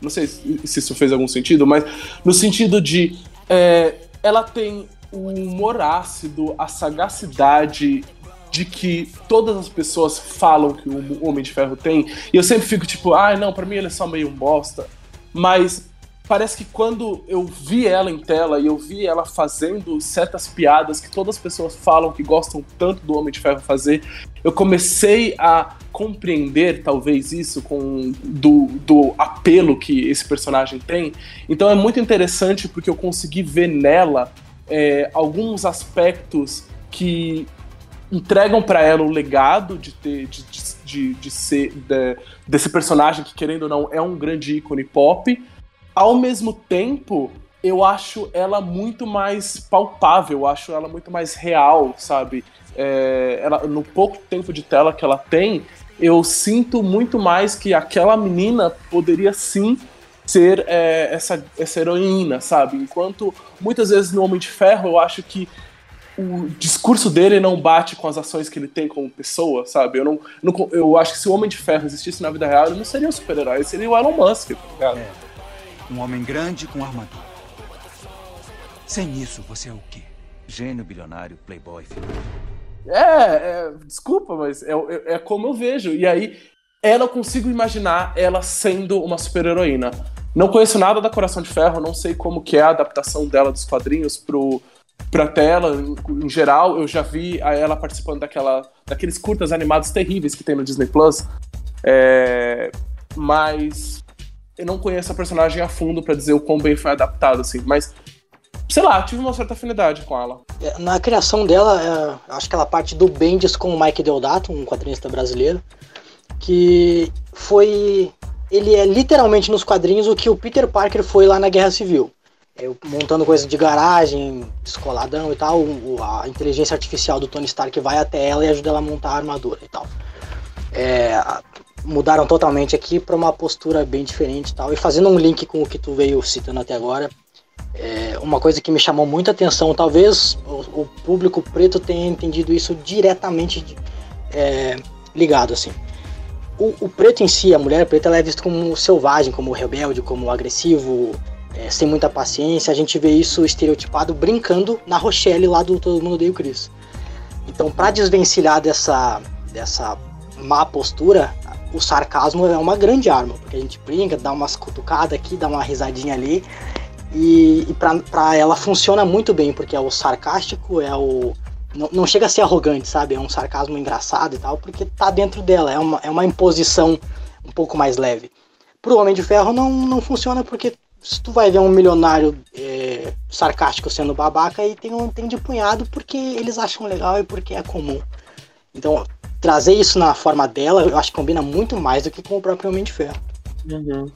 Speaker 6: Não sei se isso fez algum sentido, mas no sentido de é, ela tem o humor ácido, a sagacidade de que todas as pessoas falam que o Homem de Ferro tem. E eu sempre fico tipo, ah, não, para mim ele é só meio um bosta. Mas parece que quando eu vi ela em tela e eu vi ela fazendo certas piadas que todas as pessoas falam que gostam tanto do Homem de Ferro fazer, eu comecei a compreender talvez isso com do, do apelo que esse personagem tem. Então é muito interessante porque eu consegui ver nela é, alguns aspectos que entregam para ela o legado de ter de, de, de ser de, desse personagem que querendo ou não é um grande ícone pop ao mesmo tempo, eu acho ela muito mais palpável, eu acho ela muito mais real, sabe? É, ela, no pouco tempo de tela que ela tem, eu sinto muito mais que aquela menina poderia sim ser é, essa, essa heroína, sabe? Enquanto muitas vezes no Homem de Ferro eu acho que o discurso dele não bate com as ações que ele tem como pessoa, sabe? Eu, não, não eu acho que se o Homem de Ferro existisse na vida real, ele não seria um super-herói, ele seria o Elon Musk, tá ligado? É.
Speaker 9: Um homem grande com armadura. Sem isso, você é o quê? Gênio, bilionário, playboy, filho.
Speaker 6: É, é, desculpa, mas é, é, é, como eu vejo. E aí, ela eu consigo imaginar ela sendo uma super-heroína. Não conheço nada da Coração de Ferro, não sei como que é a adaptação dela dos quadrinhos pro, pra tela, em, geral. Eu já vi ela participando daquela, daqueles curtas animados terríveis que tem no Disney Plus. É, mas eu não conheço a personagem a fundo para dizer o quão bem foi adaptado, assim, mas sei lá, tive uma certa afinidade com ela.
Speaker 4: É, na criação dela, é, acho que ela parte do Bendis com o Mike Deodato, um quadrinista brasileiro, que foi. Ele é literalmente nos quadrinhos o que o Peter Parker foi lá na Guerra Civil. É, montando coisas de garagem, escoladão e tal, a inteligência artificial do Tony Stark vai até ela e ajuda ela a montar a armadura e tal. É, mudaram totalmente aqui para uma postura bem diferente e tal. E fazendo um link com o que tu veio citando até agora, É, uma coisa que me chamou muita atenção, talvez o, o público preto tenha entendido isso diretamente é, ligado, assim. O, o, preto em si, a mulher preta, ela é vista como selvagem, como rebelde, como agressivo, é, sem muita paciência. A gente vê isso estereotipado brincando na Rochelle lá do Todo Mundo Odeia o. Então, para desvencilhar dessa, dessa má postura, o sarcasmo é uma grande arma, porque a gente brinca, dá umas cutucadas aqui, dá uma risadinha ali, e, e para ela funciona muito bem, porque é o sarcástico, é o não, não chega a ser arrogante, sabe? É um sarcasmo engraçado e tal, porque tá dentro dela, é uma, é uma imposição um pouco mais leve. Pro Homem de Ferro não, não funciona porque se tu vai ver um milionário é, sarcástico sendo babaca e tem um tem de punhado porque eles acham legal e porque é comum. Então, trazer isso na forma dela, eu acho que combina muito mais do que com o próprio Homem de Ferro.
Speaker 3: Uhum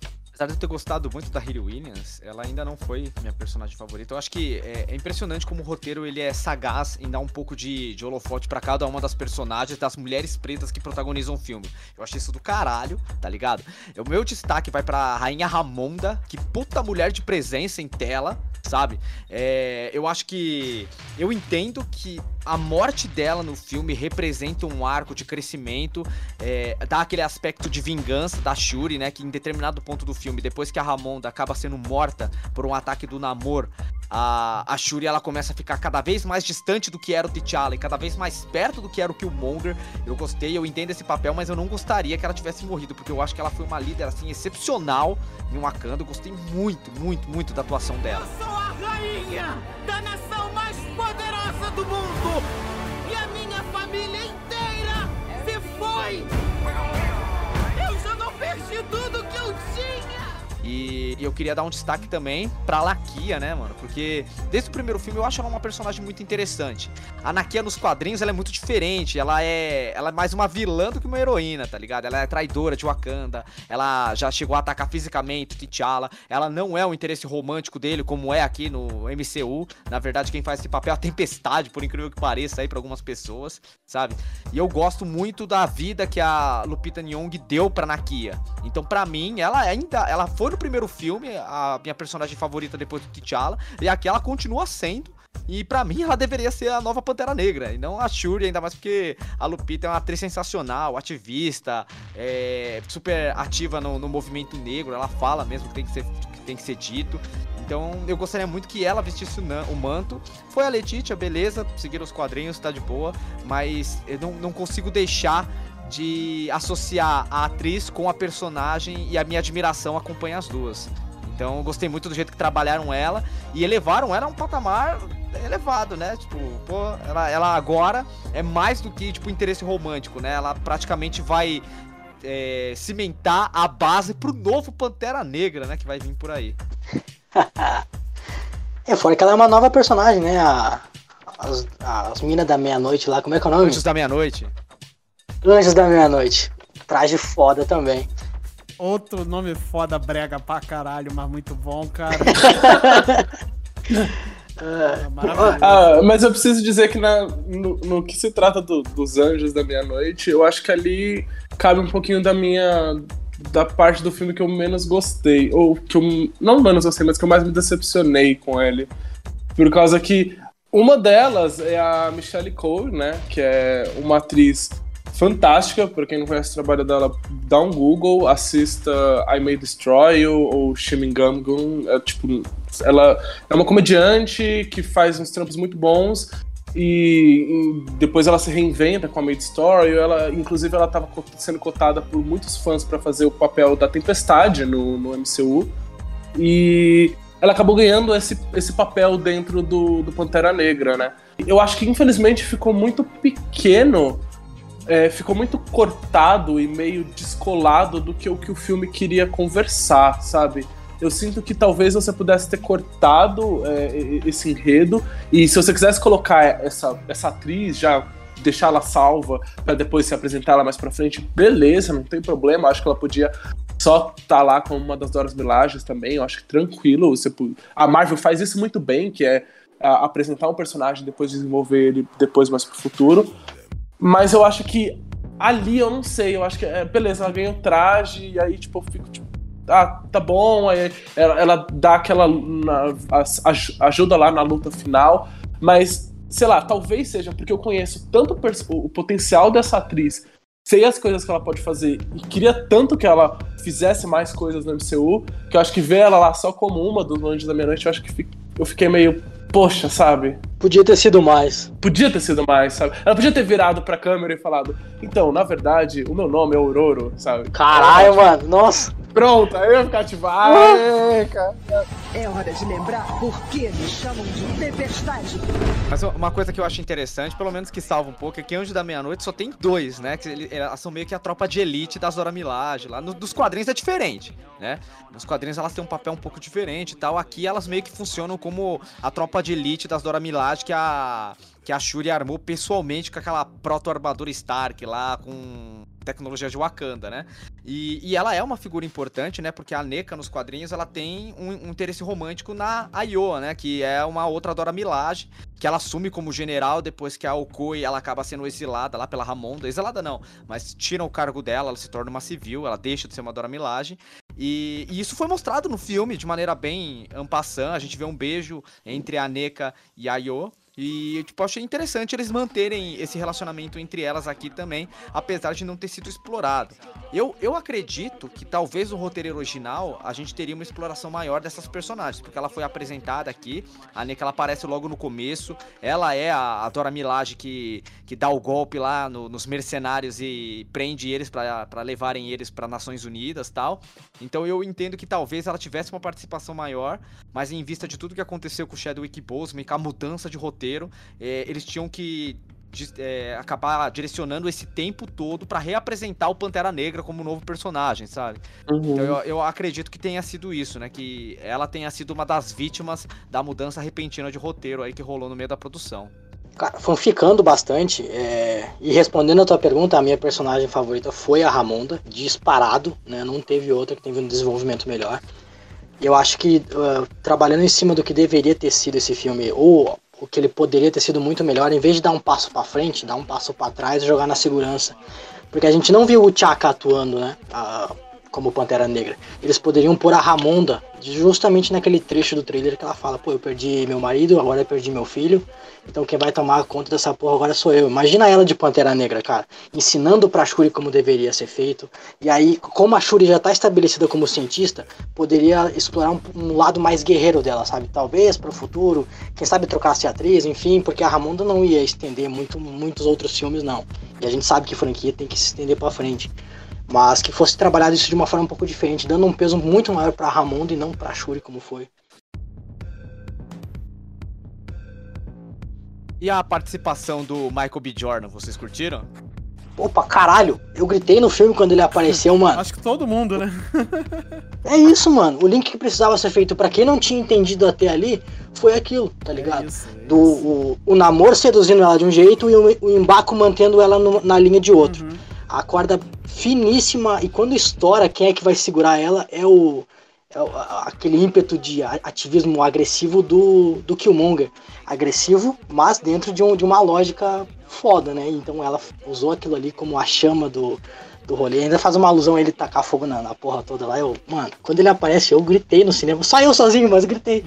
Speaker 3: apesar de eu ter gostado muito da Hayley Williams, ela ainda não foi minha personagem favorita. Eu acho que é, é impressionante como o roteiro ele é sagaz em dar um pouco de, de holofote para cada uma das personagens das mulheres pretas que protagonizam o filme. Eu achei isso do caralho, tá ligado? O meu destaque vai pra Rainha Ramonda, que puta mulher de presença em tela sabe? É, eu acho que. Eu entendo que a morte dela no filme representa um arco de crescimento, é, dá aquele aspecto de vingança da Shuri, né? Que em determinado ponto do filme, depois que a Ramonda acaba sendo morta por um ataque do Namor, a, a Shuri ela começa a ficar cada vez mais distante do que era o T'Challa e cada vez mais perto do que era o Killmonger. Eu gostei, eu entendo esse papel, mas eu não gostaria que ela tivesse morrido, porque eu acho que ela foi uma líder assim excepcional em Wakanda. Eu gostei muito, muito, muito da atuação dela.
Speaker 10: Eu sou a rainha da nação mais poderosa do mundo e a minha família inteira se foi. Eu já não perdi tudo que eu tinha.
Speaker 3: E eu queria dar um destaque também pra Lakia, né, mano? Porque desde o primeiro filme eu acho ela uma personagem muito interessante. A Nakia nos quadrinhos ela é muito diferente. Ela é, ela é mais uma vilã do que uma heroína, tá ligado? Ela é traidora de Wakanda. Ela já chegou a atacar fisicamente T'Challa. Ela não é o interesse romântico dele, como é aqui no MCU. Na verdade, quem faz esse papel é a Tempestade, por incrível que pareça aí pra algumas pessoas, sabe? E eu gosto muito da vida que a Lupita Nyong deu pra Nakia. Então, pra mim, ela ainda. Ela foi no primeiro filme, a minha personagem favorita depois do T'Challa, e aqui ela continua sendo. E para mim ela deveria ser a nova Pantera Negra, e não a Shuri, ainda mais porque a Lupita é uma atriz sensacional, ativista, é, super ativa no, no, movimento negro, ela fala mesmo que tem que ser, que tem que ser dito. Então eu gostaria muito que ela vestisse o, manto. Foi a Letitia, beleza, seguir os quadrinhos, tá de boa, mas eu não, não consigo deixar de associar a atriz com a personagem e a minha admiração acompanha as duas. Então eu gostei muito do jeito que trabalharam ela e elevaram ela a um patamar elevado, né? Tipo, pô, ela, ela agora é mais do que, tipo, interesse romântico, né? Ela praticamente vai é, cimentar a base pro novo Pantera Negra, né? Que vai vir por aí. <laughs>
Speaker 4: é, fora que ela é uma nova personagem, né? A, as, as minas da meia-noite lá, como é que é o nome?
Speaker 3: Anjos da meia-noite.
Speaker 4: Anjos da Meia-Noite. Traje foda também.
Speaker 5: Outro nome foda, brega pra caralho, mas muito bom, cara. <laughs>
Speaker 6: É, ah, mas eu preciso dizer que na, no, no que se trata do, dos Anjos da Meia-Noite, eu acho que ali cabe um pouquinho da minha. da parte do filme que eu menos gostei. Ou que eu. Não menos gostei, mas que eu mais me decepcionei com ele. Por causa que uma delas é a Michelle Cole, né? Que é uma atriz fantástica. Pra quem não conhece o trabalho dela, dá um Google, assista I May Destroy You ou Shimingam É, tipo, ela é uma comediante que faz uns trampos muito bons. E, e depois ela se reinventa com a Made Story. Ela, inclusive, ela estava sendo cotada por muitos fãs para fazer o papel da Tempestade no, no MCU. E ela acabou ganhando esse, esse papel dentro do, do Pantera Negra, né? Eu acho que infelizmente ficou muito pequeno é, ficou muito cortado e meio descolado do que o que o filme queria conversar, sabe? Eu sinto que talvez você pudesse ter cortado é, esse enredo e se você quisesse colocar essa, essa atriz já deixar ela salva para depois se apresentar ela mais para frente, beleza, não tem problema. Acho que ela podia só estar tá lá como uma das Doras Milages também. Eu acho que tranquilo. Você, a Marvel faz isso muito bem, que é apresentar um personagem depois desenvolver ele depois mais pro futuro. Mas eu acho que ali eu não sei, eu acho que é, beleza, ela ganha o traje e aí tipo eu fico tipo, ah, tá bom, aí ela, ela dá aquela na, ajuda lá na luta final, mas sei lá, talvez seja porque eu conheço tanto o, o potencial dessa atriz, sei as coisas que ela pode fazer e queria tanto que ela fizesse mais coisas no MCU, que eu acho que ver ela lá só como uma dos Anjos da Meia-Noite, eu acho que eu fiquei meio poxa, sabe?
Speaker 4: Podia ter sido mais.
Speaker 6: Podia ter sido mais, sabe? Ela podia ter virado pra câmera e falado: Então, na verdade, o meu nome é Auroro, sabe?
Speaker 4: Caralho, mano, nossa.
Speaker 6: Pronto, aí eu ia ficar tipo, ah, cara.
Speaker 10: É hora de lembrar por que me chamam de Tempestade.
Speaker 3: Mas uma coisa que eu acho interessante, pelo menos que salva um pouco, é que Anjo da Meia-Noite só tem dois, né? Que elas são meio que a tropa de elite das Dora Milaje. Lá no, dos quadrinhos é diferente, né? Nos quadrinhos elas têm um papel um pouco diferente e tal. Aqui elas meio que funcionam como a tropa de elite das Dora Milaje que a que a Shuri armou pessoalmente com aquela proto-armadura Stark lá, com tecnologia de Wakanda, né? E, e, ela é uma figura importante, né? Porque a NECA nos quadrinhos ela tem um, um interesse romântico na Ayoa, né? Que é uma outra Dora Milaje, que ela assume como general depois que a Okoi ela acaba sendo exilada lá pela Ramonda. Exilada não, mas tiram o cargo dela, ela se torna uma civil, ela deixa de ser uma Dora Milaje. E, e, isso foi mostrado no filme de maneira bem ampassã. A gente vê um beijo entre a NECA e a Ayo. E, tipo, achei interessante eles manterem esse relacionamento entre elas aqui também, apesar de não ter sido explorado. Eu, eu acredito que talvez no roteiro original a gente teria uma exploração maior dessas personagens, porque ela foi apresentada aqui, a Nika ela aparece logo no começo, ela é a, a Dora Milaje que, que dá o golpe lá no, nos mercenários e prende eles para levarem eles para Nações Unidas tal. Então eu entendo que talvez ela tivesse uma participação maior, mas em vista de tudo que aconteceu com o Chadwick Boseman e com a mudança de roteiro roteiro, é, eles tinham que é, acabar direcionando esse tempo todo para reapresentar o Pantera Negra como novo personagem, sabe? Uhum. Então eu, eu, acredito que tenha sido isso, né? Que ela tenha sido uma das vítimas da mudança repentina de roteiro aí que rolou no meio da produção.
Speaker 4: Cara, ficando bastante. É... E respondendo a tua pergunta, a minha personagem favorita foi a Ramonda, disparado, né? Não teve outra que teve um desenvolvimento melhor. Eu acho que uh, trabalhando em cima do que deveria ter sido esse filme, ou o que ele poderia ter sido muito melhor, em vez de dar um passo para frente, dar um passo para trás e jogar na segurança. Porque a gente não viu o Chaka atuando, né? A, como Pantera Negra. Eles poderiam pôr a Ramonda justamente naquele trecho do trailer que ela fala: pô, eu perdi meu marido, agora eu perdi meu filho. Então quem vai tomar conta dessa porra agora sou eu. Imagina ela de Pantera Negra, cara, ensinando pra Shuri como deveria ser feito. E aí, como a Shuri já tá estabelecida como cientista, poderia explorar um, um lado mais guerreiro dela, sabe? Talvez para o futuro, quem sabe trocasse atriz, enfim, porque a Ramonda não ia estender muito, muitos outros filmes, não. E a gente sabe que franquia tem que se estender para frente. Mas que fosse trabalhado isso de uma forma um pouco diferente, dando um peso muito maior pra Ramonda e não pra Shuri, como foi.
Speaker 3: E a participação do Michael B. Jordan, vocês curtiram?
Speaker 4: Opa, caralho, eu gritei no filme quando ele apareceu, mano.
Speaker 5: Acho que todo mundo, né?
Speaker 4: é isso, mano. O link que precisava ser feito para quem não tinha entendido até ali foi aquilo, tá ligado? É isso, é Do o, o namoro seduzindo ela de um jeito e o, o embaco mantendo ela no, na linha de outro. Uhum. A corda finíssima e quando estoura, quem é que vai segurar ela é o é aquele ímpeto de ativismo agressivo do, do Killmonger. Agressivo, mas dentro de, um, de uma lógica foda, né? Então ela usou aquilo ali como a chama do, do rolê. Ainda faz uma alusão a ele tacar fogo na, na porra toda lá. Eu, mano, quando ele aparece, eu gritei no cinema. Só eu sozinho, mas gritei.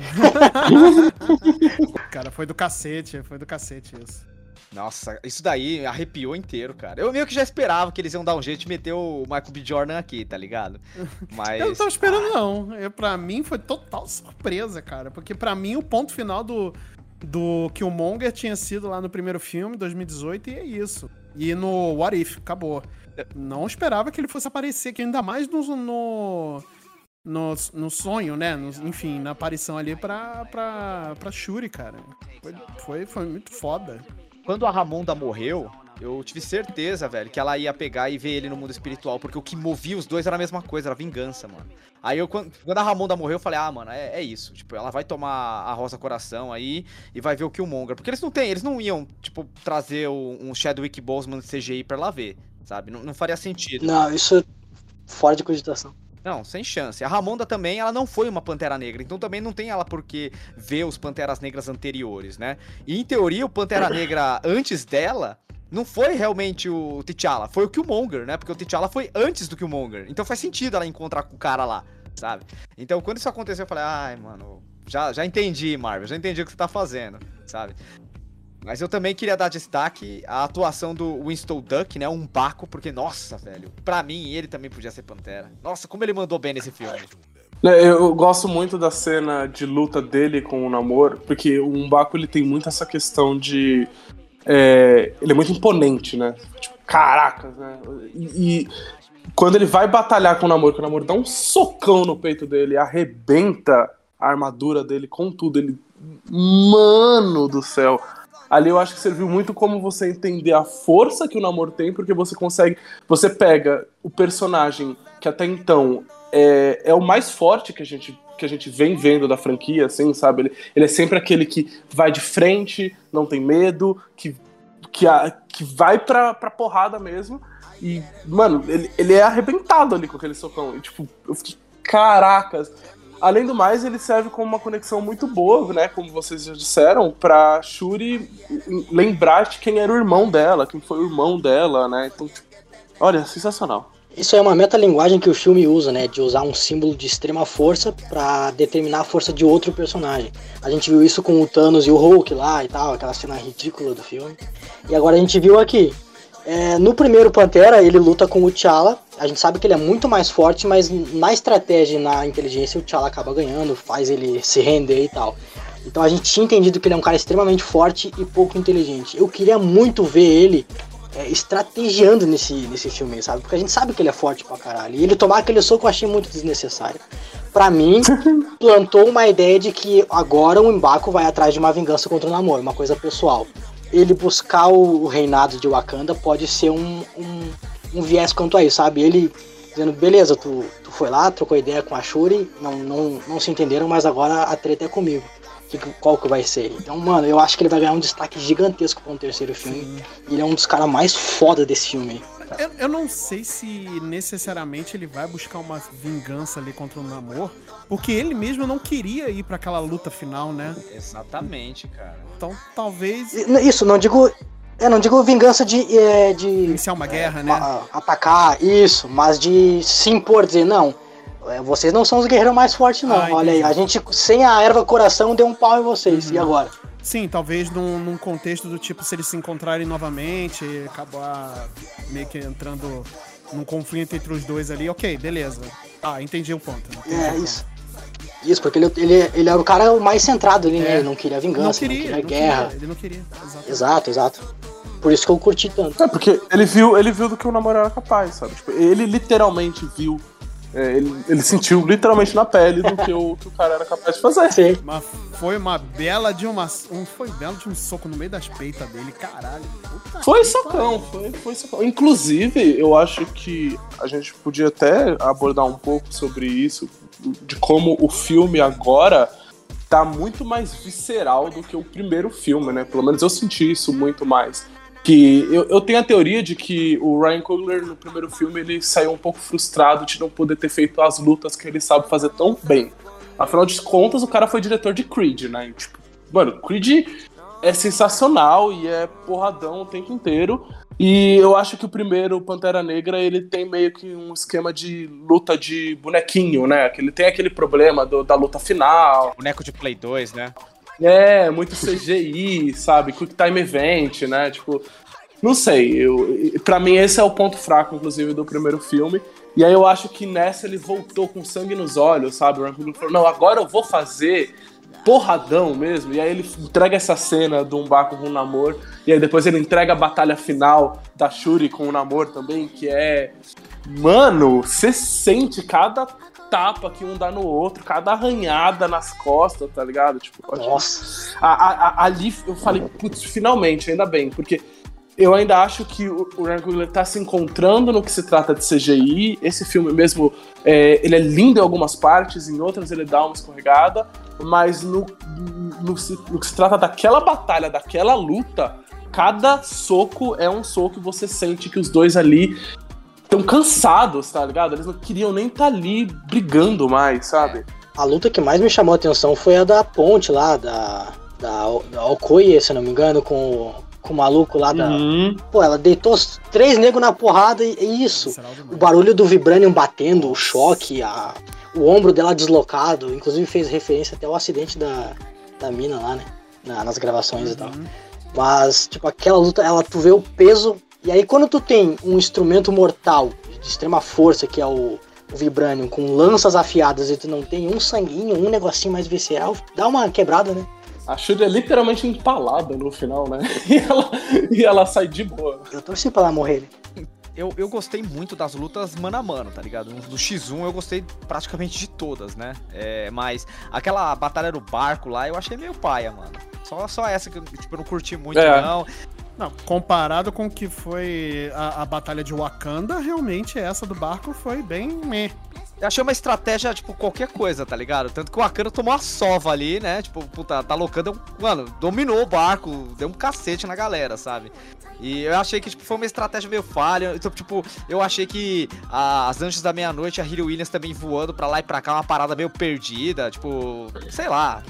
Speaker 4: <laughs>
Speaker 5: Cara, foi do cacete, foi do cacete isso.
Speaker 3: Nossa, isso daí arrepiou inteiro, cara. Eu meio que já esperava que eles iam dar um jeito de meter o Michael B. Jordan aqui, tá ligado? <laughs>
Speaker 5: Mas. Eu não tava esperando, ah. não. Eu, pra mim foi total surpresa, cara. Porque pra mim o ponto final do, do Killmonger tinha sido lá no primeiro filme, 2018, e é isso. E no What If, acabou. Não esperava que ele fosse aparecer aqui, ainda mais no, no, no, no sonho, né? No, enfim, na aparição ali pra, pra, pra Shuri, cara. Foi, foi, foi muito foda
Speaker 3: quando a Ramonda morreu, eu tive certeza, velho, que ela ia pegar e ver ele no mundo espiritual, porque o que movia os dois era a mesma coisa, era vingança, mano. Aí eu, quando, a Ramonda morreu, eu falei, ah, mano, é, é, isso. Tipo, ela vai tomar a Rosa Coração aí e vai ver o Killmonger. Porque eles não tem, eles não iam, tipo, trazer um Chadwick Boseman CGI pra ela ver, sabe? Não, não faria sentido.
Speaker 4: Não, isso é fora de cogitação.
Speaker 3: Não, sem chance. A Ramonda também, ela não foi uma Pantera Negra, então também não tem ela porque ver os Panteras Negras anteriores, né? E em teoria, o Pantera <coughs> Negra antes dela não foi realmente o T'Challa, foi o Killmonger, né? Porque o T'Challa foi antes do Killmonger. Então faz sentido ela encontrar com o cara lá, sabe? Então, quando isso aconteceu, eu falei, ai, mano, já, já entendi, Marvel, já entendi o que você tá fazendo, sabe? Mas eu também queria dar destaque à atuação do Winston Duck, né? Um Baco, porque, nossa, velho, pra mim ele também podia ser Pantera. Nossa, como ele mandou bem nesse filme.
Speaker 6: Eu gosto muito da cena de luta dele com o Namor, porque o Umbaco ele tem muito essa questão de. é, ele é muito imponente, né? Tipo, caracas, né? E, e quando ele vai batalhar com o Namor, que o Namor dá um socão no peito dele, arrebenta a armadura dele com tudo, ele. Mano do céu! Ali eu acho que serviu muito como você entender a força que o Namor tem, porque você consegue. Você pega o personagem que até então é, é o mais forte que a gente que a gente vem vendo da franquia, assim, sabe? Ele, ele é sempre aquele que vai de frente, não tem medo, que, que, a, que vai pra, pra porrada mesmo. E, mano, ele, ele é arrebentado ali com aquele socão. E, tipo, eu fiquei, caracas. Além do mais, ele serve como uma conexão muito boa, né? Como vocês já disseram, pra Shuri lembrar de quem era o irmão dela, quem foi o irmão dela, né? Então, tipo, olha, sensacional.
Speaker 4: Isso é uma metalinguagem que o filme usa, né? De usar um símbolo de extrema força pra determinar a força de outro personagem. A gente viu isso com o Thanos e o Hulk lá e tal, aquela cena ridícula do filme. E agora a gente viu aqui. É, no primeiro Pantera, ele luta com o T'Challa. A gente sabe que ele é muito mais forte, mas na estratégia e na inteligência o T'Challa acaba ganhando, faz ele se render e tal. Então a gente tinha entendido que ele é um cara extremamente forte e pouco inteligente. Eu queria muito ver ele é, estrategiando nesse, nesse filme, sabe? Porque a gente sabe que ele é forte pra caralho. E ele tomar aquele soco eu achei muito desnecessário. Pra mim, <laughs> plantou uma ideia de que agora o Mbaku vai atrás de uma vingança contra o Namor, uma coisa pessoal. Ele buscar o reinado de Wakanda pode ser um, um, um viés quanto a isso, sabe? Ele dizendo, beleza, tu, tu foi lá, trocou ideia com a Shuri, não, não, não se entenderam, mas agora a treta é comigo. Que, qual que vai ser? Então, mano, eu acho que ele vai ganhar um destaque gigantesco pra um terceiro filme. E ele é um dos caras mais foda desse filme.
Speaker 5: Eu, eu não sei se necessariamente ele vai buscar uma vingança ali contra o Namor, porque ele mesmo não queria ir pra aquela luta final, né?
Speaker 3: Exatamente, cara.
Speaker 5: Então talvez
Speaker 4: Isso, não digo. Eu não digo vingança de. é, de
Speaker 5: iniciar uma guerra, né?
Speaker 4: a- atacar, isso, mas de se impor, dizer, não. é, Vocês não são os guerreiros mais fortes, não.
Speaker 5: Ah,
Speaker 4: Olha aí, a gente, sem a erva coração, deu um pau em vocês.
Speaker 5: Uhum.
Speaker 4: E agora?
Speaker 5: Sim, talvez num, num contexto do tipo, se eles se encontrarem novamente e acabar meio que entrando num conflito entre os dois ali, ok, beleza. Ah, entendi o ponto. entendi
Speaker 4: É,
Speaker 5: o ponto.
Speaker 4: isso. Isso, porque ele, ele, ele era o cara mais centrado ali, né?
Speaker 5: É.
Speaker 4: Ele não queria vingança,
Speaker 5: não queria,
Speaker 4: não
Speaker 5: não
Speaker 4: queria guerra.
Speaker 5: queria, ele não queria. Exato.
Speaker 4: Exato, exato. Por isso que eu curti tanto.
Speaker 6: É, porque ele viu, ele viu do que o namoro era capaz, sabe? Tipo, ele literalmente viu. É, ele, ele sentiu literalmente na pele do que o, que o cara era capaz de fazer.
Speaker 4: Sim.
Speaker 5: Mas foi uma bela de uma. Um, foi belo de um soco no meio das peitas dele, caralho. Puta
Speaker 6: Foi socão, foi, foi socão. Inclusive, eu acho que a gente podia até abordar um pouco sobre isso, de como o filme agora tá muito mais visceral do que o primeiro filme, né? Pelo menos eu senti isso muito mais. Que eu, eu tenho a teoria de que o Ryan Coogler no primeiro filme ele saiu um pouco frustrado de não poder ter feito as lutas que ele sabe fazer tão bem. Afinal de contas, o cara foi diretor de Creed, né? E, tipo, mano, Creed é sensacional e é porradão o tempo inteiro. E eu acho que o primeiro Pantera Negra ele tem meio que um esquema de luta de bonequinho, né? Que ele tem aquele problema do- da luta final.
Speaker 3: Boneco de Play 2, né?
Speaker 6: É, muito CGI, sabe? Quick Time Event, né? Tipo, não sei. Eu, pra mim, esse é o ponto fraco, inclusive, do primeiro filme. E aí eu acho que nessa ele voltou com sangue nos olhos, sabe? O falou: não, agora eu vou fazer porradão mesmo. E aí ele entrega essa cena do Umbaco com o Namor. E aí depois ele entrega a batalha final da Shuri com o Namor também, que é. Mano, você sente cada tapa que um dá no outro, cada arranhada nas costas, tá ligado? Tipo,
Speaker 4: Nossa.
Speaker 6: a- a- ali eu falei, putz, finalmente, ainda bem, porque eu ainda acho que o, Ryan Coogler tá se encontrando no que se trata de CGI. Esse filme mesmo, é, ele é lindo em algumas partes, em outras ele dá uma escorregada, mas no, no, no que se trata daquela batalha, daquela luta, cada soco é um soco e você sente que os dois ali estão cansados, tá ligado? Eles não queriam nem estar ali brigando mais, sabe?
Speaker 4: A luta que mais me chamou a atenção foi a da ponte lá, da. Da, da Okoye, se eu não me engano, com, o- com o maluco lá da.
Speaker 6: Uhum.
Speaker 4: Pô, ela deitou os três negros na porrada e e isso.
Speaker 5: O
Speaker 4: barulho do Vibranium batendo, o choque, a, o ombro dela deslocado, inclusive fez referência até ao acidente da, da mina lá, né? Na- nas gravações e tal. Mas, tipo, aquela luta, ela tu vê o peso. E aí quando tu tem um instrumento mortal de extrema força, que é o, o Vibranium, com lanças afiadas e tu não tem um sanguinho, um negocinho mais visceral, dá uma quebrada, né?
Speaker 6: A Shuri é literalmente empalada no final, né? <laughs> E ela, e ela sai de boa.
Speaker 4: Eu torci pra ela morrer.
Speaker 3: Eu, eu gostei muito das lutas mano a mano, tá ligado? Do X1 eu gostei praticamente de todas, né? É, mas aquela batalha no barco lá eu achei meio paia, mano. Só, só essa que eu, tipo, eu não curti muito,
Speaker 6: É.
Speaker 3: não.
Speaker 5: Não, comparado com o que foi a, a batalha de Wakanda, realmente essa do barco foi bem meh.
Speaker 3: Eu achei uma estratégia, tipo, qualquer coisa, tá ligado? Tanto que o Akano tomou a sova ali, né? Tipo, puta, tá loucando, mano, dominou o barco, deu um cacete na galera, sabe? E eu achei que, tipo, foi uma estratégia meio falha. Então, tipo, eu achei que a- as Anjos da Meia-Noite, a Hiro Williams também voando pra lá e pra cá, uma parada meio perdida, tipo, sei lá,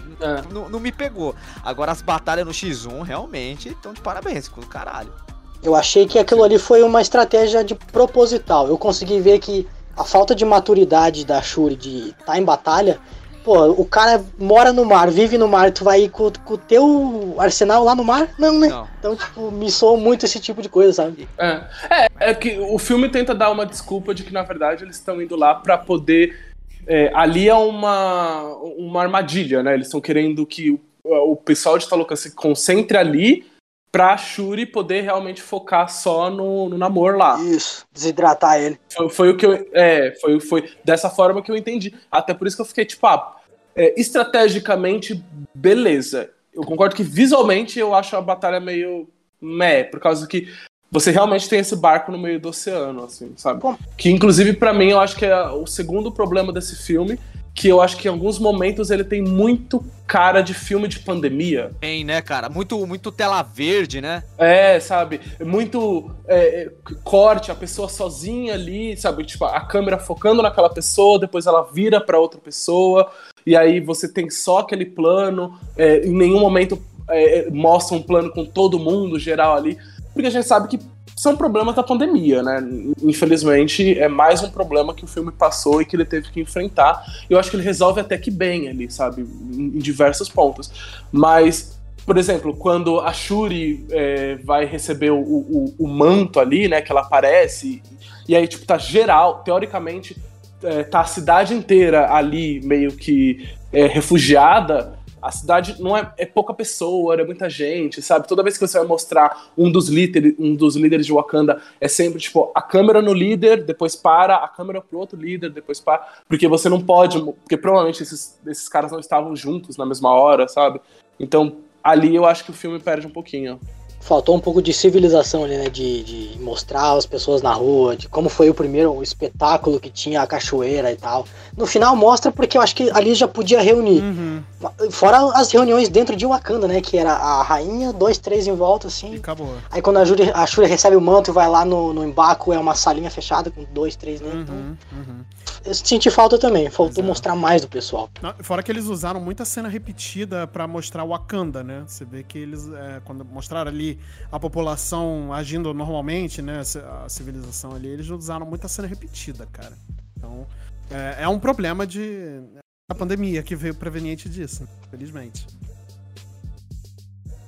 Speaker 3: não, não me pegou. Agora as batalhas no X1, realmente, estão de parabéns, ficou do caralho.
Speaker 4: Eu achei que aquilo ali foi uma estratégia de proposital. Eu consegui ver que a falta de maturidade da Shuri de estar em batalha. Pô, o cara mora no mar, vive no mar, tu vai ir com, com o teu arsenal lá no mar? Não, né?
Speaker 3: Não.
Speaker 4: Então, tipo, me soou muito esse tipo de coisa, sabe?
Speaker 6: É. é, é que o filme tenta dar uma desculpa de que, na verdade, eles estão indo lá pra poder. é, ali é uma, uma armadilha, né? Eles estão querendo que o, o pessoal de Talocan se concentre ali pra Shuri poder realmente focar só no, no namoro lá.
Speaker 4: Isso, desidratar ele.
Speaker 6: Foi, foi o que eu. É, foi, foi dessa forma que eu entendi. Até por isso que eu fiquei, tipo, ah, é, estrategicamente, beleza. Eu concordo que visualmente eu acho a batalha meio meh, por causa que você realmente tem esse barco no meio do oceano, assim, sabe? Que inclusive pra mim eu acho que é o segundo problema desse filme, que eu acho que em alguns momentos ele tem muito cara de filme de pandemia.
Speaker 3: Tem, né, cara? Muito, muito tela verde, né?
Speaker 6: É, sabe? Muito é, é, corte, a pessoa sozinha ali, sabe? Tipo, a câmera focando naquela pessoa, depois ela vira pra outra pessoa, e aí você tem só aquele plano, é, em nenhum momento é, é, mostra um plano com todo mundo geral ali, porque a gente sabe que são problemas da pandemia, né? Infelizmente, é mais um problema que o filme passou e que ele teve que enfrentar. Eu acho que ele resolve até que bem ali, sabe? Em, em diversos pontos. Mas por exemplo, quando a Shuri é, vai receber o, o, o manto ali, né, que ela aparece, e aí, tipo, tá geral, teoricamente, é, tá a cidade inteira ali meio que é, refugiada, a cidade não é, é pouca pessoa, é muita gente, sabe? Toda vez que você vai mostrar um dos, líderes, um dos líderes de Wakanda, é sempre, tipo, a câmera no líder, depois para, a câmera pro outro líder, depois para, porque você não pode, porque provavelmente esses, esses caras não estavam juntos na mesma hora, sabe? Então, ali eu acho que o filme perde um pouquinho.
Speaker 4: Faltou um pouco de civilização ali, né? De, de mostrar as pessoas na rua, de como foi o primeiro espetáculo que tinha a cachoeira e tal. No final mostra porque eu acho que ali já podia reunir.
Speaker 5: Uhum.
Speaker 4: Fora as reuniões dentro de Wakanda, né? Que era a rainha, dois, três em volta, assim.
Speaker 5: Acabou.
Speaker 4: Aí quando a Shuri, a Shuri recebe o manto e vai lá no, no embarco, é uma salinha fechada com dois, três, né? Então,
Speaker 5: Uhum, uhum.
Speaker 4: Eu senti falta também. Faltou mostrar mais do pessoal.
Speaker 5: Fora que eles usaram muita cena repetida pra mostrar Wakanda, né? Você vê que eles, é, quando mostraram ali a população agindo normalmente, né? A civilização ali, eles usaram muita cena repetida, cara. Então, é, é um problema de. A pandemia que veio preveniente disso, felizmente.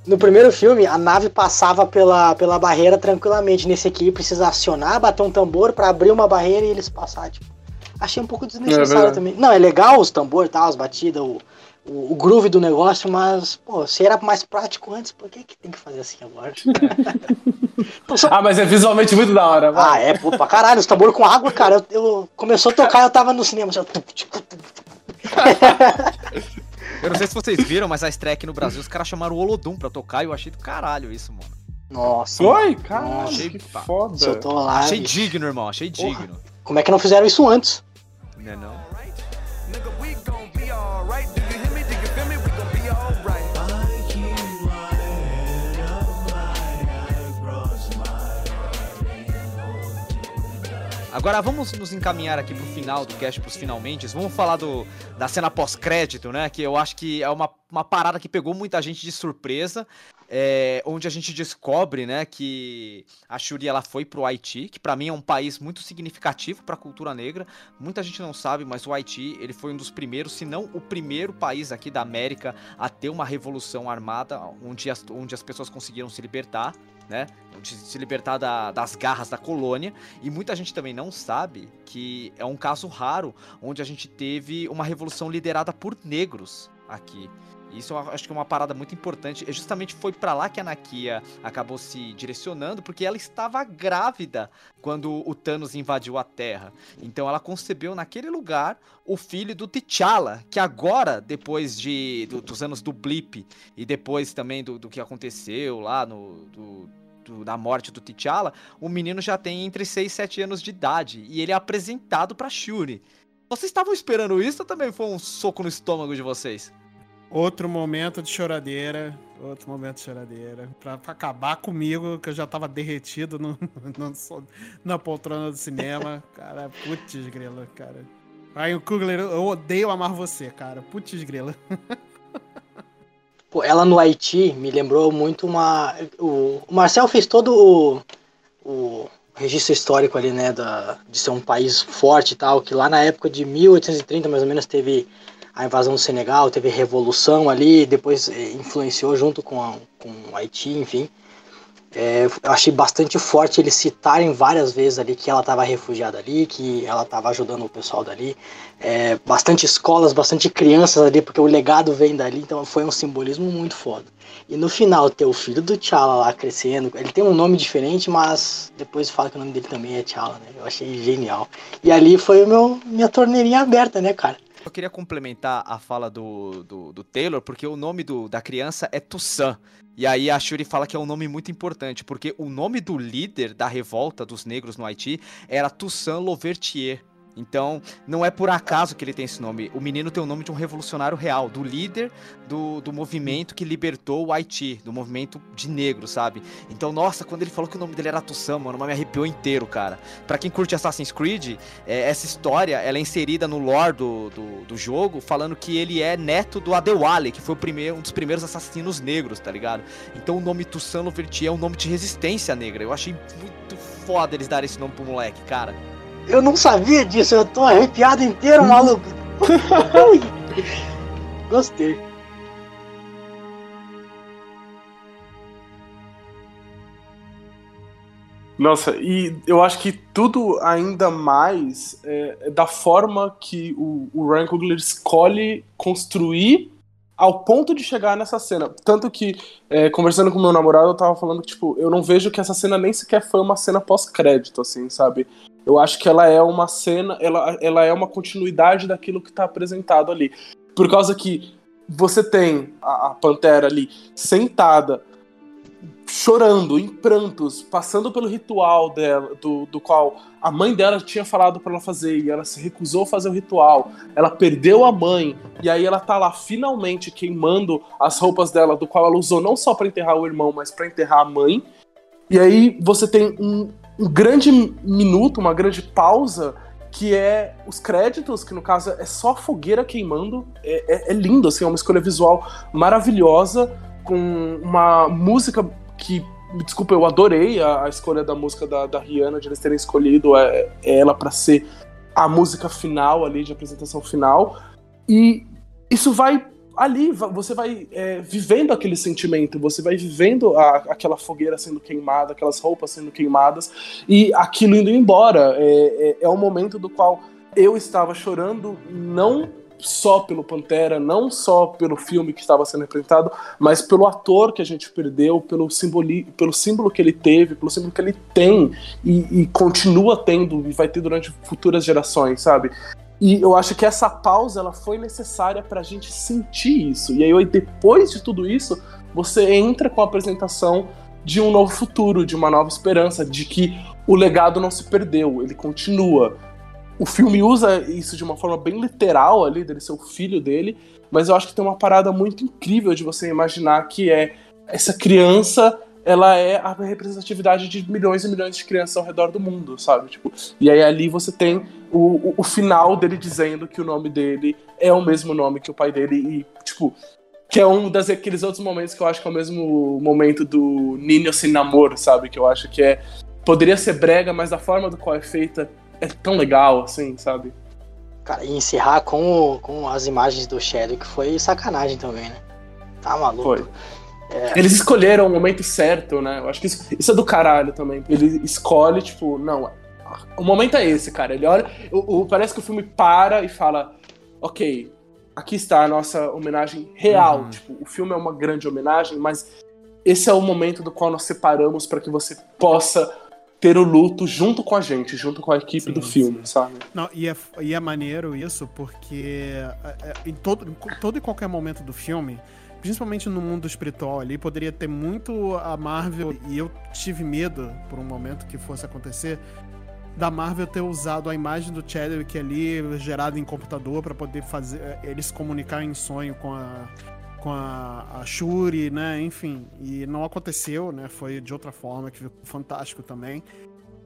Speaker 4: No primeiro filme, a nave passava pela, pela barreira tranquilamente. Nesse aqui, precisa acionar, bater um tambor pra abrir uma barreira e eles passar, tipo. Achei um pouco desnecessário
Speaker 6: verdade.
Speaker 4: também. Não, é legal os tambores, tá, as batidas, o, o, o groove do negócio, mas, pô, se era mais prático antes, por que, que tem que fazer assim agora? <laughs>
Speaker 6: Ah, mas é visualmente muito da hora, vai.
Speaker 4: ah, é, pô, pra caralho, os tambores com água, cara. Eu, eu- começou a tocar, eu tava no cinema. Assim. <laughs>
Speaker 3: Eu não sei se vocês viram, mas a aqui no Brasil, os caras chamaram o Olodum pra tocar e eu achei do caralho isso, mano.
Speaker 4: Nossa.
Speaker 6: Foi?
Speaker 4: mano.
Speaker 6: Caralho,
Speaker 3: Achei
Speaker 6: que foda.
Speaker 4: Soltou lá.
Speaker 3: Achei
Speaker 4: bicho.
Speaker 3: digno, irmão, achei digno.
Speaker 4: Como é que não fizeram isso antes?
Speaker 3: You know? Nigga, we gon' be alright. Agora vamos nos encaminhar aqui pro final do cast, pros finalmente. Vamos falar do, da cena pós-crédito, né? Que eu acho que é uma, uma parada que pegou muita gente de surpresa. É, onde a gente descobre, né, que a Shuri ela foi pro Haiti, que para mim é um país muito significativo para a cultura negra. Muita gente não sabe, mas o Haiti ele foi um dos primeiros, se não o primeiro país aqui da América a ter uma revolução armada, onde as, onde as pessoas conseguiram se libertar né? De se libertar da, das garras da colônia. E muita gente também não sabe que é um caso raro onde a gente teve uma revolução liderada por negros aqui. Isso eu acho que é uma parada muito importante. E justamente foi para lá que a Nakia acabou se direcionando, porque ela estava grávida quando o Thanos invadiu a Terra. Então ela concebeu naquele lugar o filho do T'Challa, que agora, depois de do, dos anos do Blip e depois também do, do que aconteceu lá no do, da morte do T'Challa, o menino já tem entre 6 e 7 anos de idade e ele é apresentado para Shuri. Vocês estavam esperando isso ou também foi um soco no estômago de vocês?
Speaker 5: Outro momento de choradeira. Outro momento de choradeira. Pra, pra acabar comigo, que eu já tava derretido no, <laughs> no, na poltrona do cinema. Cara, putz grila, cara. Ryan Coogler, eu odeio amar você, cara. Putz grila.
Speaker 4: Pô, ela no Haiti me lembrou muito uma. O, o Marcel fez todo o, o registro histórico ali, né? Da, de ser um país forte e tal, que lá na época de 1830, mais ou menos, teve a invasão do Senegal, teve revolução ali, depois eh, influenciou junto com, a, com o Haiti, enfim. É, eu achei bastante forte eles citarem várias vezes ali que ela estava refugiada ali, que ela estava ajudando o pessoal dali. É, bastante escolas, bastante crianças ali, porque o legado vem dali, então foi um simbolismo muito foda. E no final, ter o filho do T'Challa lá crescendo, ele tem um nome diferente, mas depois fala que o nome dele também é T'Challa, né? Eu achei genial. E ali foi o meu, minha torneirinha aberta, né, cara?
Speaker 3: Eu queria complementar a fala do, do, do Taylor, porque o nome do, da criança é Toussaint. E aí a Shuri fala que é um nome muito importante, porque o nome do líder da revolta dos negros no Haiti era Toussaint Louvertier. Então, não é por acaso que ele tem esse nome. O menino tem o nome de um revolucionário real, do líder do, do movimento que libertou o Haiti, do movimento de negro, sabe? Então, nossa, quando ele falou que o nome dele era Tussam, mano, me arrepiou inteiro, cara. Pra quem curte Assassin's Creed, é, essa história, ela é inserida no lore do, do, do, jogo, falando que ele é neto do Adewale, que foi o primeiro, um dos primeiros assassinos negros, tá ligado? Então, o nome Tussam Louvertier é um nome de resistência negra. Eu achei muito foda eles darem esse nome pro moleque, cara.
Speaker 4: Eu não sabia disso, eu tô arrepiado inteiro, hum. maluco. Gostei.
Speaker 6: Nossa, e eu acho que tudo ainda mais é, é da forma que o, o Ryan Coogler escolhe construir ao ponto de chegar nessa cena. Tanto que, é, conversando com meu namorado, eu tava falando que, tipo, eu não vejo que essa cena nem sequer foi uma cena pós-crédito, assim, sabe? Eu acho que ela é uma cena, ela, ela é uma continuidade daquilo que tá apresentado ali. Por causa que você tem a, a Pantera ali sentada, chorando, em prantos, passando pelo ritual dela, do, do qual a mãe dela tinha falado para ela fazer e ela se recusou a fazer o ritual. Ela perdeu a mãe e aí ela tá lá finalmente queimando as roupas dela, do qual ela usou não só para enterrar o irmão, mas para enterrar a mãe. E aí você tem um, um grande minuto, uma grande pausa, que é os créditos, que no caso é só fogueira queimando. É, é, é lindo, assim, é uma escolha visual maravilhosa, com uma música que desculpa, eu adorei a, a escolha da música da, da, Rihanna, de eles terem escolhido é, é ela para ser a música final ali, de apresentação final. E isso vai ali você vai é, vivendo aquele sentimento, você vai vivendo a, aquela fogueira sendo queimada, aquelas roupas sendo queimadas e aquilo indo embora. É, é, é um momento do qual eu estava chorando, não só pelo Pantera, não só pelo filme que estava sendo apresentado, mas pelo ator que a gente perdeu, pelo, simboli pelo símbolo que ele teve, pelo símbolo que ele tem e, e continua tendo e vai ter durante futuras gerações, sabe? E eu acho que essa pausa ela foi necessária para a gente sentir isso. E aí, depois de tudo isso, você entra com a apresentação de um novo futuro, de uma nova esperança, de que o legado não se perdeu, ele continua. O filme usa isso de uma forma bem literal ali, dele ser o filho dele, mas eu acho que tem uma parada muito incrível de você imaginar que é essa criança ela é a representatividade de milhões e milhões de crianças ao redor do mundo, sabe? Tipo, e aí ali você tem o, o, o final dele dizendo que o nome dele é o mesmo nome que o pai dele e, tipo, que é um daqueles outros momentos que eu acho que é o mesmo momento do Ninho sem namoro, sabe? Que eu acho que é. Poderia ser brega, mas a forma do qual é feita é tão legal, assim, sabe?
Speaker 4: Cara, e encerrar com, com as imagens do Shadow, que foi sacanagem também, né? Tá maluco.
Speaker 6: Foi. É. Eles escolheram o momento certo, né? Eu acho que isso, isso, é do caralho também. Ele escolhe, tipo, não, o momento é esse, cara. Ele olha. O, o, parece que o filme para e fala: Ok, aqui está a nossa homenagem real. Uhum. Tipo, o filme é uma grande homenagem, mas esse é o momento do qual nós separamos para que você possa ter o luto junto com a gente, junto com a equipe sim, do filme, sim. sabe?
Speaker 5: Não, e é, e é maneiro isso, porque é, é, em todo, em todo e qualquer momento do filme, principalmente no mundo espiritual ali, poderia ter muito a Marvel, e eu tive medo por um momento que fosse acontecer, da Marvel ter usado a imagem do Chadwick ali, gerada em computador, para poder fazer eh, eles comunicar em sonho com a com a, a Shuri, né? Enfim, e não aconteceu, né? Foi de outra forma que ficou fantástico também.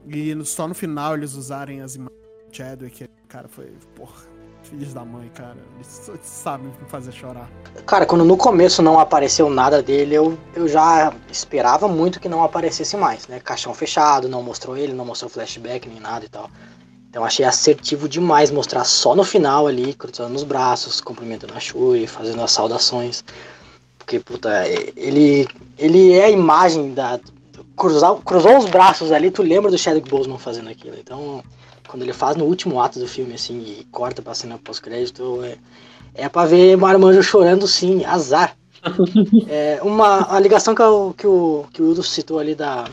Speaker 5: E só no final eles usarem as imagens do Chadwick, cara, foi, porra, filhos da mãe, cara. Eles sabem fazer chorar.
Speaker 4: Cara, quando no começo não apareceu nada dele, eu, eu já esperava muito que não aparecesse mais, né? Caixão fechado, não mostrou ele, não mostrou flashback nem nada e tal. Então achei assertivo demais mostrar só no final ali, cruzando os braços, cumprimentando a Shuri, fazendo as saudações. Porque, puta, ele, ele é a imagem da. Cruzar, cruzou os braços ali, tu lembra do Chadwick Boseman fazendo aquilo. Então, quando ele faz no último ato do filme, assim, e corta pra cena pós-crédito, é, é pra ver Marmanjo chorando sim, azar. <laughs> é, uma a ligação que, eu, que, o, que o Udo citou ali da,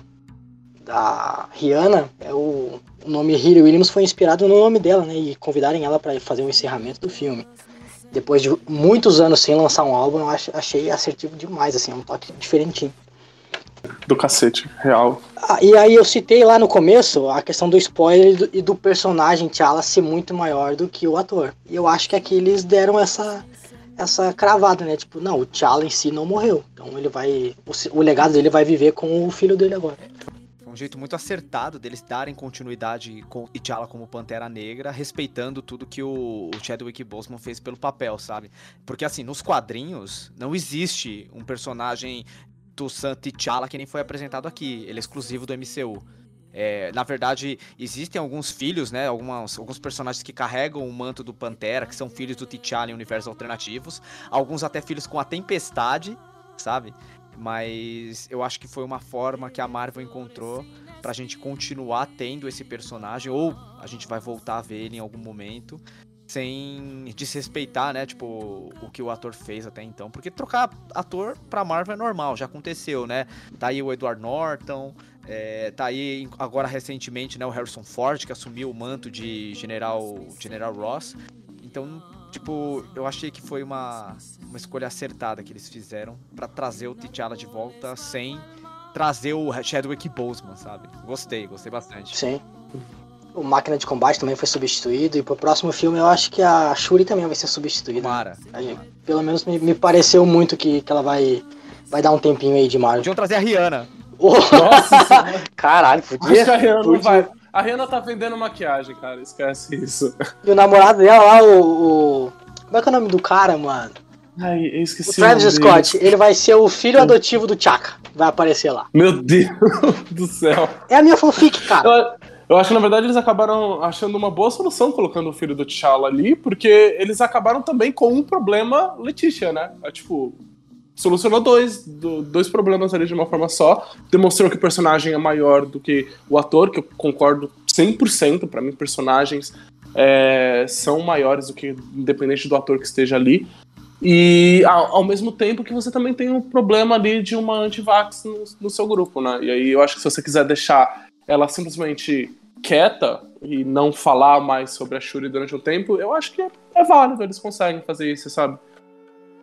Speaker 4: da Rihanna, é o, o nome Hiri Williams foi inspirado no nome dela, né? E convidarem ela para fazer o encerramento do filme. Depois de muitos anos sem lançar um álbum, eu achei assertivo demais, assim, é um toque diferentinho.
Speaker 6: Do cacete, real.
Speaker 4: Ah, e aí eu citei lá no começo a questão do spoiler e do, e do personagem T'Challa ser muito maior do que o ator. E eu acho que aqui eles deram essa essa cravada, né? Tipo, não, o T'Challa em si não morreu. Então ele vai. O, o legado dele vai viver com o filho dele agora
Speaker 3: jeito muito acertado deles darem continuidade com T'Challa como Pantera Negra, respeitando tudo que o, o Chadwick Boseman fez pelo papel, sabe? Porque assim, nos quadrinhos não existe um personagem San T'Challa que nem foi apresentado aqui, ele é exclusivo do MCU. É, na verdade, existem alguns filhos, né? Algumas, alguns personagens que carregam o manto do Pantera, que são filhos do T'Challa em universos alternativos. Alguns até filhos com a Tempestade, sabe? Mas eu acho que foi uma forma que a Marvel encontrou pra gente continuar tendo esse personagem, ou a gente vai voltar a ver ele em algum momento, sem desrespeitar, né, tipo, o que o ator fez até então. Porque trocar ator pra Marvel é normal, já aconteceu, né? Tá aí o Edward Norton, é, tá aí agora recentemente, né, o Harrison Ford, que assumiu o manto de General, General Ross. Então, tipo, eu achei que foi uma, uma escolha acertada que eles fizeram para trazer o T'Challa de volta sem trazer o Chadwick Boseman, sabe? Gostei, gostei bastante.
Speaker 4: Sim. O Máquina de Combate também foi substituído e pro próximo filme eu acho que a Shuri também vai ser substituída.
Speaker 3: Mara.
Speaker 4: Pelo menos me, me, pareceu muito que, que ela vai, vai dar um tempinho aí de Marvel.
Speaker 3: Podiam trazer a Rihanna.
Speaker 4: Oh. Nossa! <laughs> Caralho, podia.
Speaker 6: Acho que a Rihanna podia. vai. A Rihanna tá vendendo maquiagem, cara. Esquece isso.
Speaker 4: E o namorado dela lá, o. o... Como é que é o nome do cara, mano?
Speaker 6: Ai, eu esqueci.
Speaker 4: O Travis Scott, ele vai ser o filho adotivo do Chaka. Vai aparecer lá.
Speaker 6: Meu Deus <laughs> do céu.
Speaker 4: É a minha fanfic, cara.
Speaker 6: Eu, acho que na verdade eles acabaram achando uma boa solução colocando o filho do T'Challa ali, porque eles acabaram também com um problema Letícia, né? É, tipo, solucionou dois, do, dois problemas ali de uma forma só. Demonstrou que o personagem é maior do que o ator, que eu concordo 100%. para mim, personagens é, são maiores do que independente do ator que esteja ali. E ao, ao, mesmo tempo que você também tem um problema ali de uma antivax no, no seu grupo, né? E aí eu acho que se você quiser deixar ela simplesmente quieta e não falar mais sobre a Shuri durante um tempo, eu acho que é, é válido, eles conseguem fazer isso, sabe?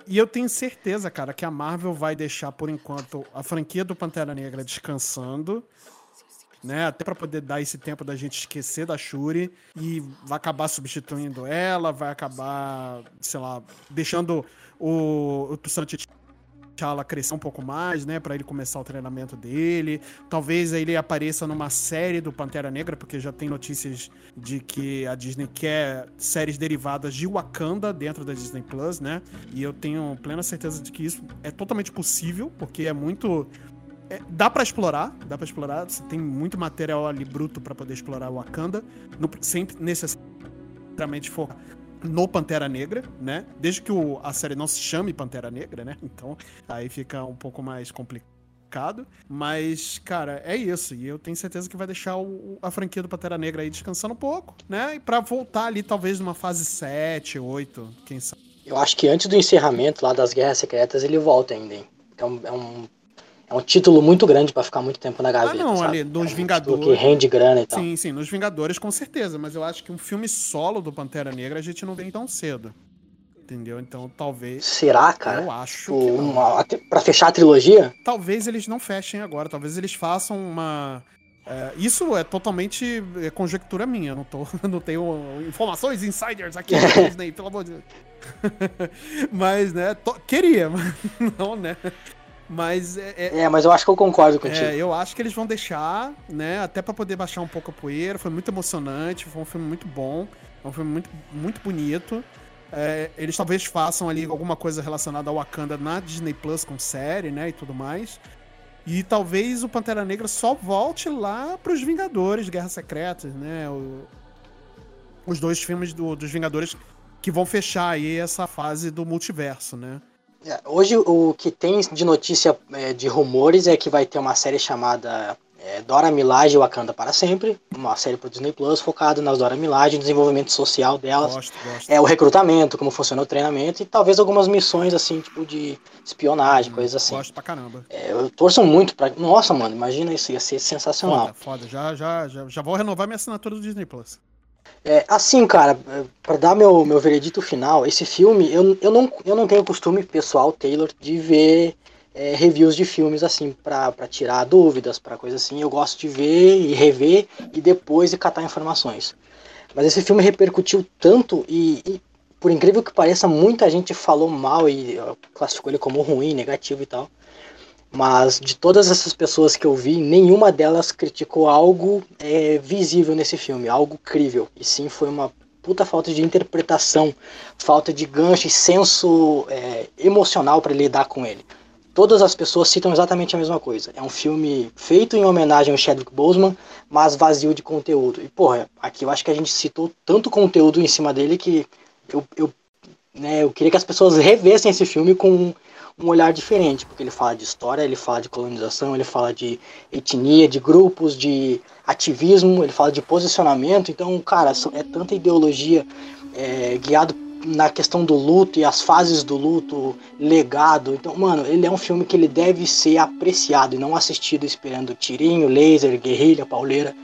Speaker 5: E eu tenho certeza, cara, que a Marvel vai deixar por enquanto a franquia do Pantera Negra descansando, né? Até para poder dar esse tempo da gente esquecer da Shuri e vai acabar substituindo ela, vai acabar, sei lá, deixando o, o T'Challa crescer um pouco mais, né, para ele começar o treinamento dele. Talvez ele apareça numa série do Pantera Negra, porque já tem notícias de que a Disney quer séries derivadas de Wakanda dentro da Disney Plus, né? E eu tenho plena certeza de que isso é totalmente possível, porque é muito é, dá para explorar, dá para explorar. Você tem muito material ali bruto para poder explorar o Wakanda, no, sem necessariamente focar no Pantera Negra, né? Desde que o, a série não se chame Pantera Negra, né? <laughs> Então aí fica um pouco mais complicado. Mas, cara, é isso. E eu tenho certeza que vai deixar o, a franquia do Pantera Negra aí descansando um pouco, né? E pra voltar ali, talvez, numa fase 7, 8, quem sabe.
Speaker 4: Eu acho que antes do encerramento lá das Guerras Secretas ele volta ainda, hein? Um, é um é um título muito grande para ficar muito tempo na gaveta. Ah, não,
Speaker 5: sabe? ali, dos
Speaker 4: é um
Speaker 5: Vingadores.
Speaker 4: Que rende grana e tal.
Speaker 5: Sim, sim, nos Vingadores com certeza, mas eu acho que um filme solo do Pantera Negra a gente não vem tão cedo. Entendeu? Então talvez.
Speaker 4: Será, cara?
Speaker 5: Eu acho.
Speaker 4: Uma, pra fechar a trilogia?
Speaker 5: Talvez eles não fechem agora, talvez eles façam uma. É, isso é totalmente é conjectura minha, não, tô, <laughs> não tenho informações insiders aqui na <laughs> Disney, pelo amor de Deus. <laughs> mas, né, to, queria, mas não, né? Mas é,
Speaker 4: é, é, mas eu acho que eu concordo contigo.
Speaker 5: É, eu acho que eles vão deixar, né? Até para poder baixar um pouco a poeira. Foi muito emocionante, foi um filme muito bom, foi um filme muito, muito bonito. É, eles talvez façam ali alguma coisa relacionada ao Wakanda na Disney Plus com série, né? E tudo mais. E talvez o Pantera Negra só volte lá para os Vingadores, Guerra Secretas, né? O, os dois filmes do, dos Vingadores que vão fechar aí essa fase do multiverso, né?
Speaker 4: É, hoje o que tem de notícia é, de rumores é que vai ter uma série chamada é, Dora Milaje Wakanda para sempre, uma série para Disney Plus focada nas Dora Milaje, desenvolvimento social delas,
Speaker 5: gosto, gosto.
Speaker 4: é o recrutamento, como funciona o treinamento e talvez algumas missões assim tipo de espionagem, hum, coisas assim.
Speaker 5: Gosto pra caramba.
Speaker 4: É, eu torço muito para, nossa mano, imagina isso ia ser sensacional.
Speaker 5: Foda, foda. Já, já, já, já vou renovar minha assinatura do Disney Plus.
Speaker 4: É, assim, cara, para dar meu, meu veredito final, esse filme, eu, eu, não, eu não tenho costume pessoal, Taylor, de ver é, reviews de filmes assim, pra tirar dúvidas, pra coisa assim. Eu gosto de ver e rever e depois de catar informações. Mas esse filme repercutiu tanto e, e por incrível que pareça, muita gente falou mal e classificou ele como ruim, negativo e tal. Mas de todas essas pessoas que eu vi, nenhuma delas criticou algo é, visível nesse filme, algo crível. E sim, foi uma puta falta de interpretação, falta de gancho e senso é, emocional para lidar com ele. Todas as pessoas citam exatamente a mesma coisa. É um filme feito em homenagem ao Chadwick Boseman, mas vazio de conteúdo. E, porra, aqui eu acho que a gente citou tanto conteúdo em cima dele que eu, eu, né, eu queria que as pessoas revessem esse filme com um olhar diferente, porque ele fala de história, ele fala de colonização, ele fala de etnia, de grupos, de ativismo, ele fala de posicionamento. Então, cara, é tanta ideologia é, guiado na questão do luto e as fases do luto, legado. Então, mano, ele é um filme que ele deve ser apreciado e não assistido esperando tirinho, laser, guerrilha, pauleira.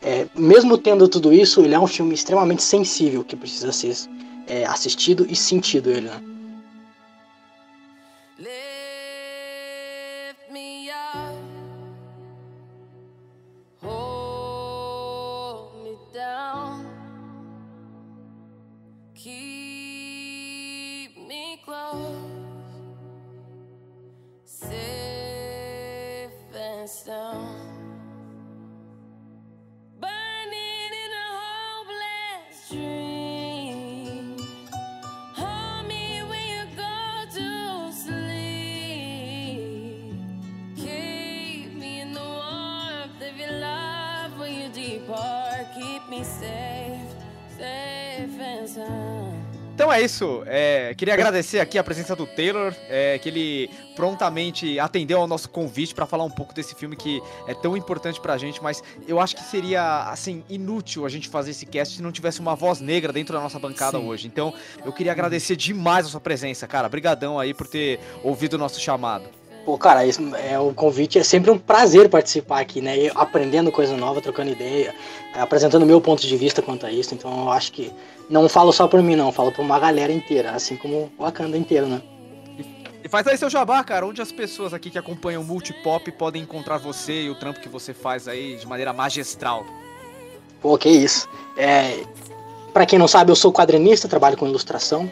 Speaker 4: É, mesmo tendo tudo isso, ele é um filme extremamente sensível que precisa ser é, assistido e sentido ele, né?
Speaker 11: us. Burning in a hopeless dream. Hold me when you go to sleep. Keep me in the warmth of your love when you depart. Keep me safe, safe.
Speaker 3: Então é isso. É, queria agradecer aqui a presença do Taylor, é, que ele prontamente atendeu ao nosso convite para falar um pouco desse filme que é tão importante pra gente, mas eu acho que seria, assim, inútil a gente fazer esse cast se não tivesse uma voz negra dentro da nossa bancada Sim. hoje. Então eu queria agradecer demais a sua presença, cara. Obrigadão aí por ter ouvido o nosso chamado.
Speaker 4: Pô, cara, isso, é, o convite é sempre um prazer participar aqui, né? Eu, aprendendo coisa nova, trocando ideia, apresentando meu ponto de vista quanto a isso. Então eu acho que não falo só por mim, não, falo por uma galera inteira, assim como o Wakanda inteiro, né?
Speaker 3: E faz aí seu jabá, cara, onde as pessoas aqui que acompanham o Multipop podem encontrar você e o trampo que você faz aí de maneira magistral.
Speaker 4: Pô, que isso. É, para quem não sabe, eu sou quadrinista, trabalho com ilustração.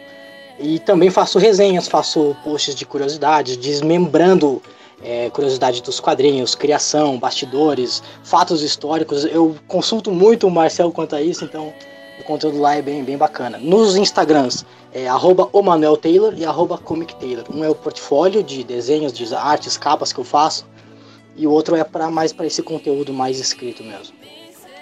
Speaker 4: E também faço resenhas, faço posts de curiosidades, desmembrando é, curiosidade dos quadrinhos, criação, bastidores, fatos históricos. Eu consulto muito o Marcel quanto a isso, então o conteúdo lá é bem, bem bacana. Nos Instagrams é arroba o Manuel Taylor e arroba Comic Taylor. Um é o portfólio de desenhos, de artes, capas que eu faço, e o outro é para mais para esse conteúdo mais escrito mesmo.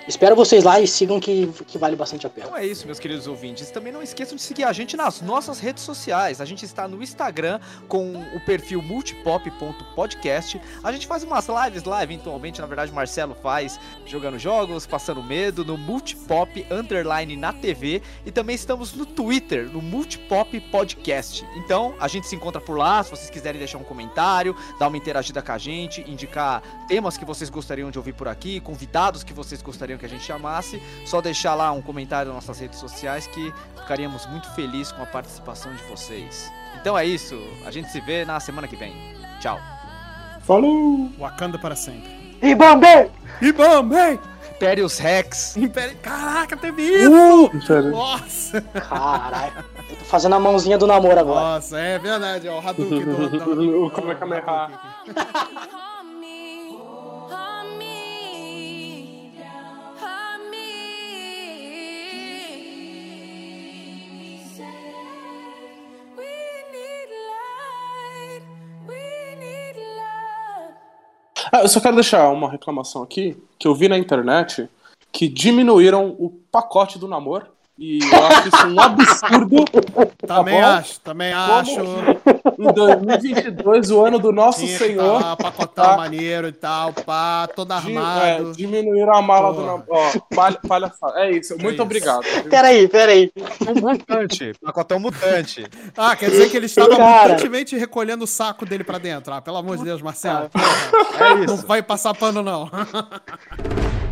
Speaker 4: Espero vocês lá e sigam que, que vale bastante a pena.
Speaker 3: Então é isso, meus queridos ouvintes. Também não esqueçam de seguir a gente nas nossas redes sociais. A gente está no Instagram com o perfil multipop.podcast. A gente faz umas lives lá, eventualmente, na verdade, o Marcelo faz, jogando jogos, passando medo, no Multipop Underline na TV. E também estamos no Twitter, no Multipop Podcast. Então, a gente se encontra por lá, se vocês quiserem deixar um comentário, dar uma interagida com a gente, indicar temas que vocês gostariam de ouvir por aqui, convidados que vocês gostariam que a gente chamasse, só deixar lá um comentário nas nossas redes sociais que ficaríamos muito felizes com a participação de vocês. Então é isso, a gente se vê na semana que vem. Tchau.
Speaker 6: Falou!
Speaker 5: Wakanda para sempre.
Speaker 4: E Bombay!
Speaker 5: E Bombay!
Speaker 3: Impérios Rex.
Speaker 5: Império... Caraca, teve isso!
Speaker 6: Uh,
Speaker 5: Nossa!
Speaker 4: Caralho, eu tô fazendo a mãozinha do namoro agora.
Speaker 5: Nossa, é verdade, ó, o Hadouken do, <laughs> do,
Speaker 6: O Kamehameha. <laughs> Ah, eu só quero deixar uma reclamação aqui, que eu vi na internet que diminuíram o pacote do namoro. E eu acho isso um absurdo. <laughs>
Speaker 5: Também
Speaker 6: bom?
Speaker 5: acho, também acho.
Speaker 6: Em 2022, o ano do nosso
Speaker 5: Tinha
Speaker 6: Senhor.
Speaker 5: tá, pacotão
Speaker 6: tá?
Speaker 5: maneiro e tal, pá, todo
Speaker 6: Di-
Speaker 5: armado.
Speaker 6: é, diminuíram a mala do
Speaker 5: Porra.
Speaker 6: Ó, palha, palhaçada. É isso, muito
Speaker 5: isso.
Speaker 6: obrigado.
Speaker 4: Peraí, peraí.
Speaker 3: Mutante, pacotão mutante.
Speaker 5: Ah, quer dizer que ele estava
Speaker 4: Cara.
Speaker 5: mutantemente recolhendo o saco dele pra dentro. Ah, pelo amor de Deus, Marcelo.
Speaker 3: É
Speaker 5: Não
Speaker 3: isso.
Speaker 5: vai passar pano, não. <laughs>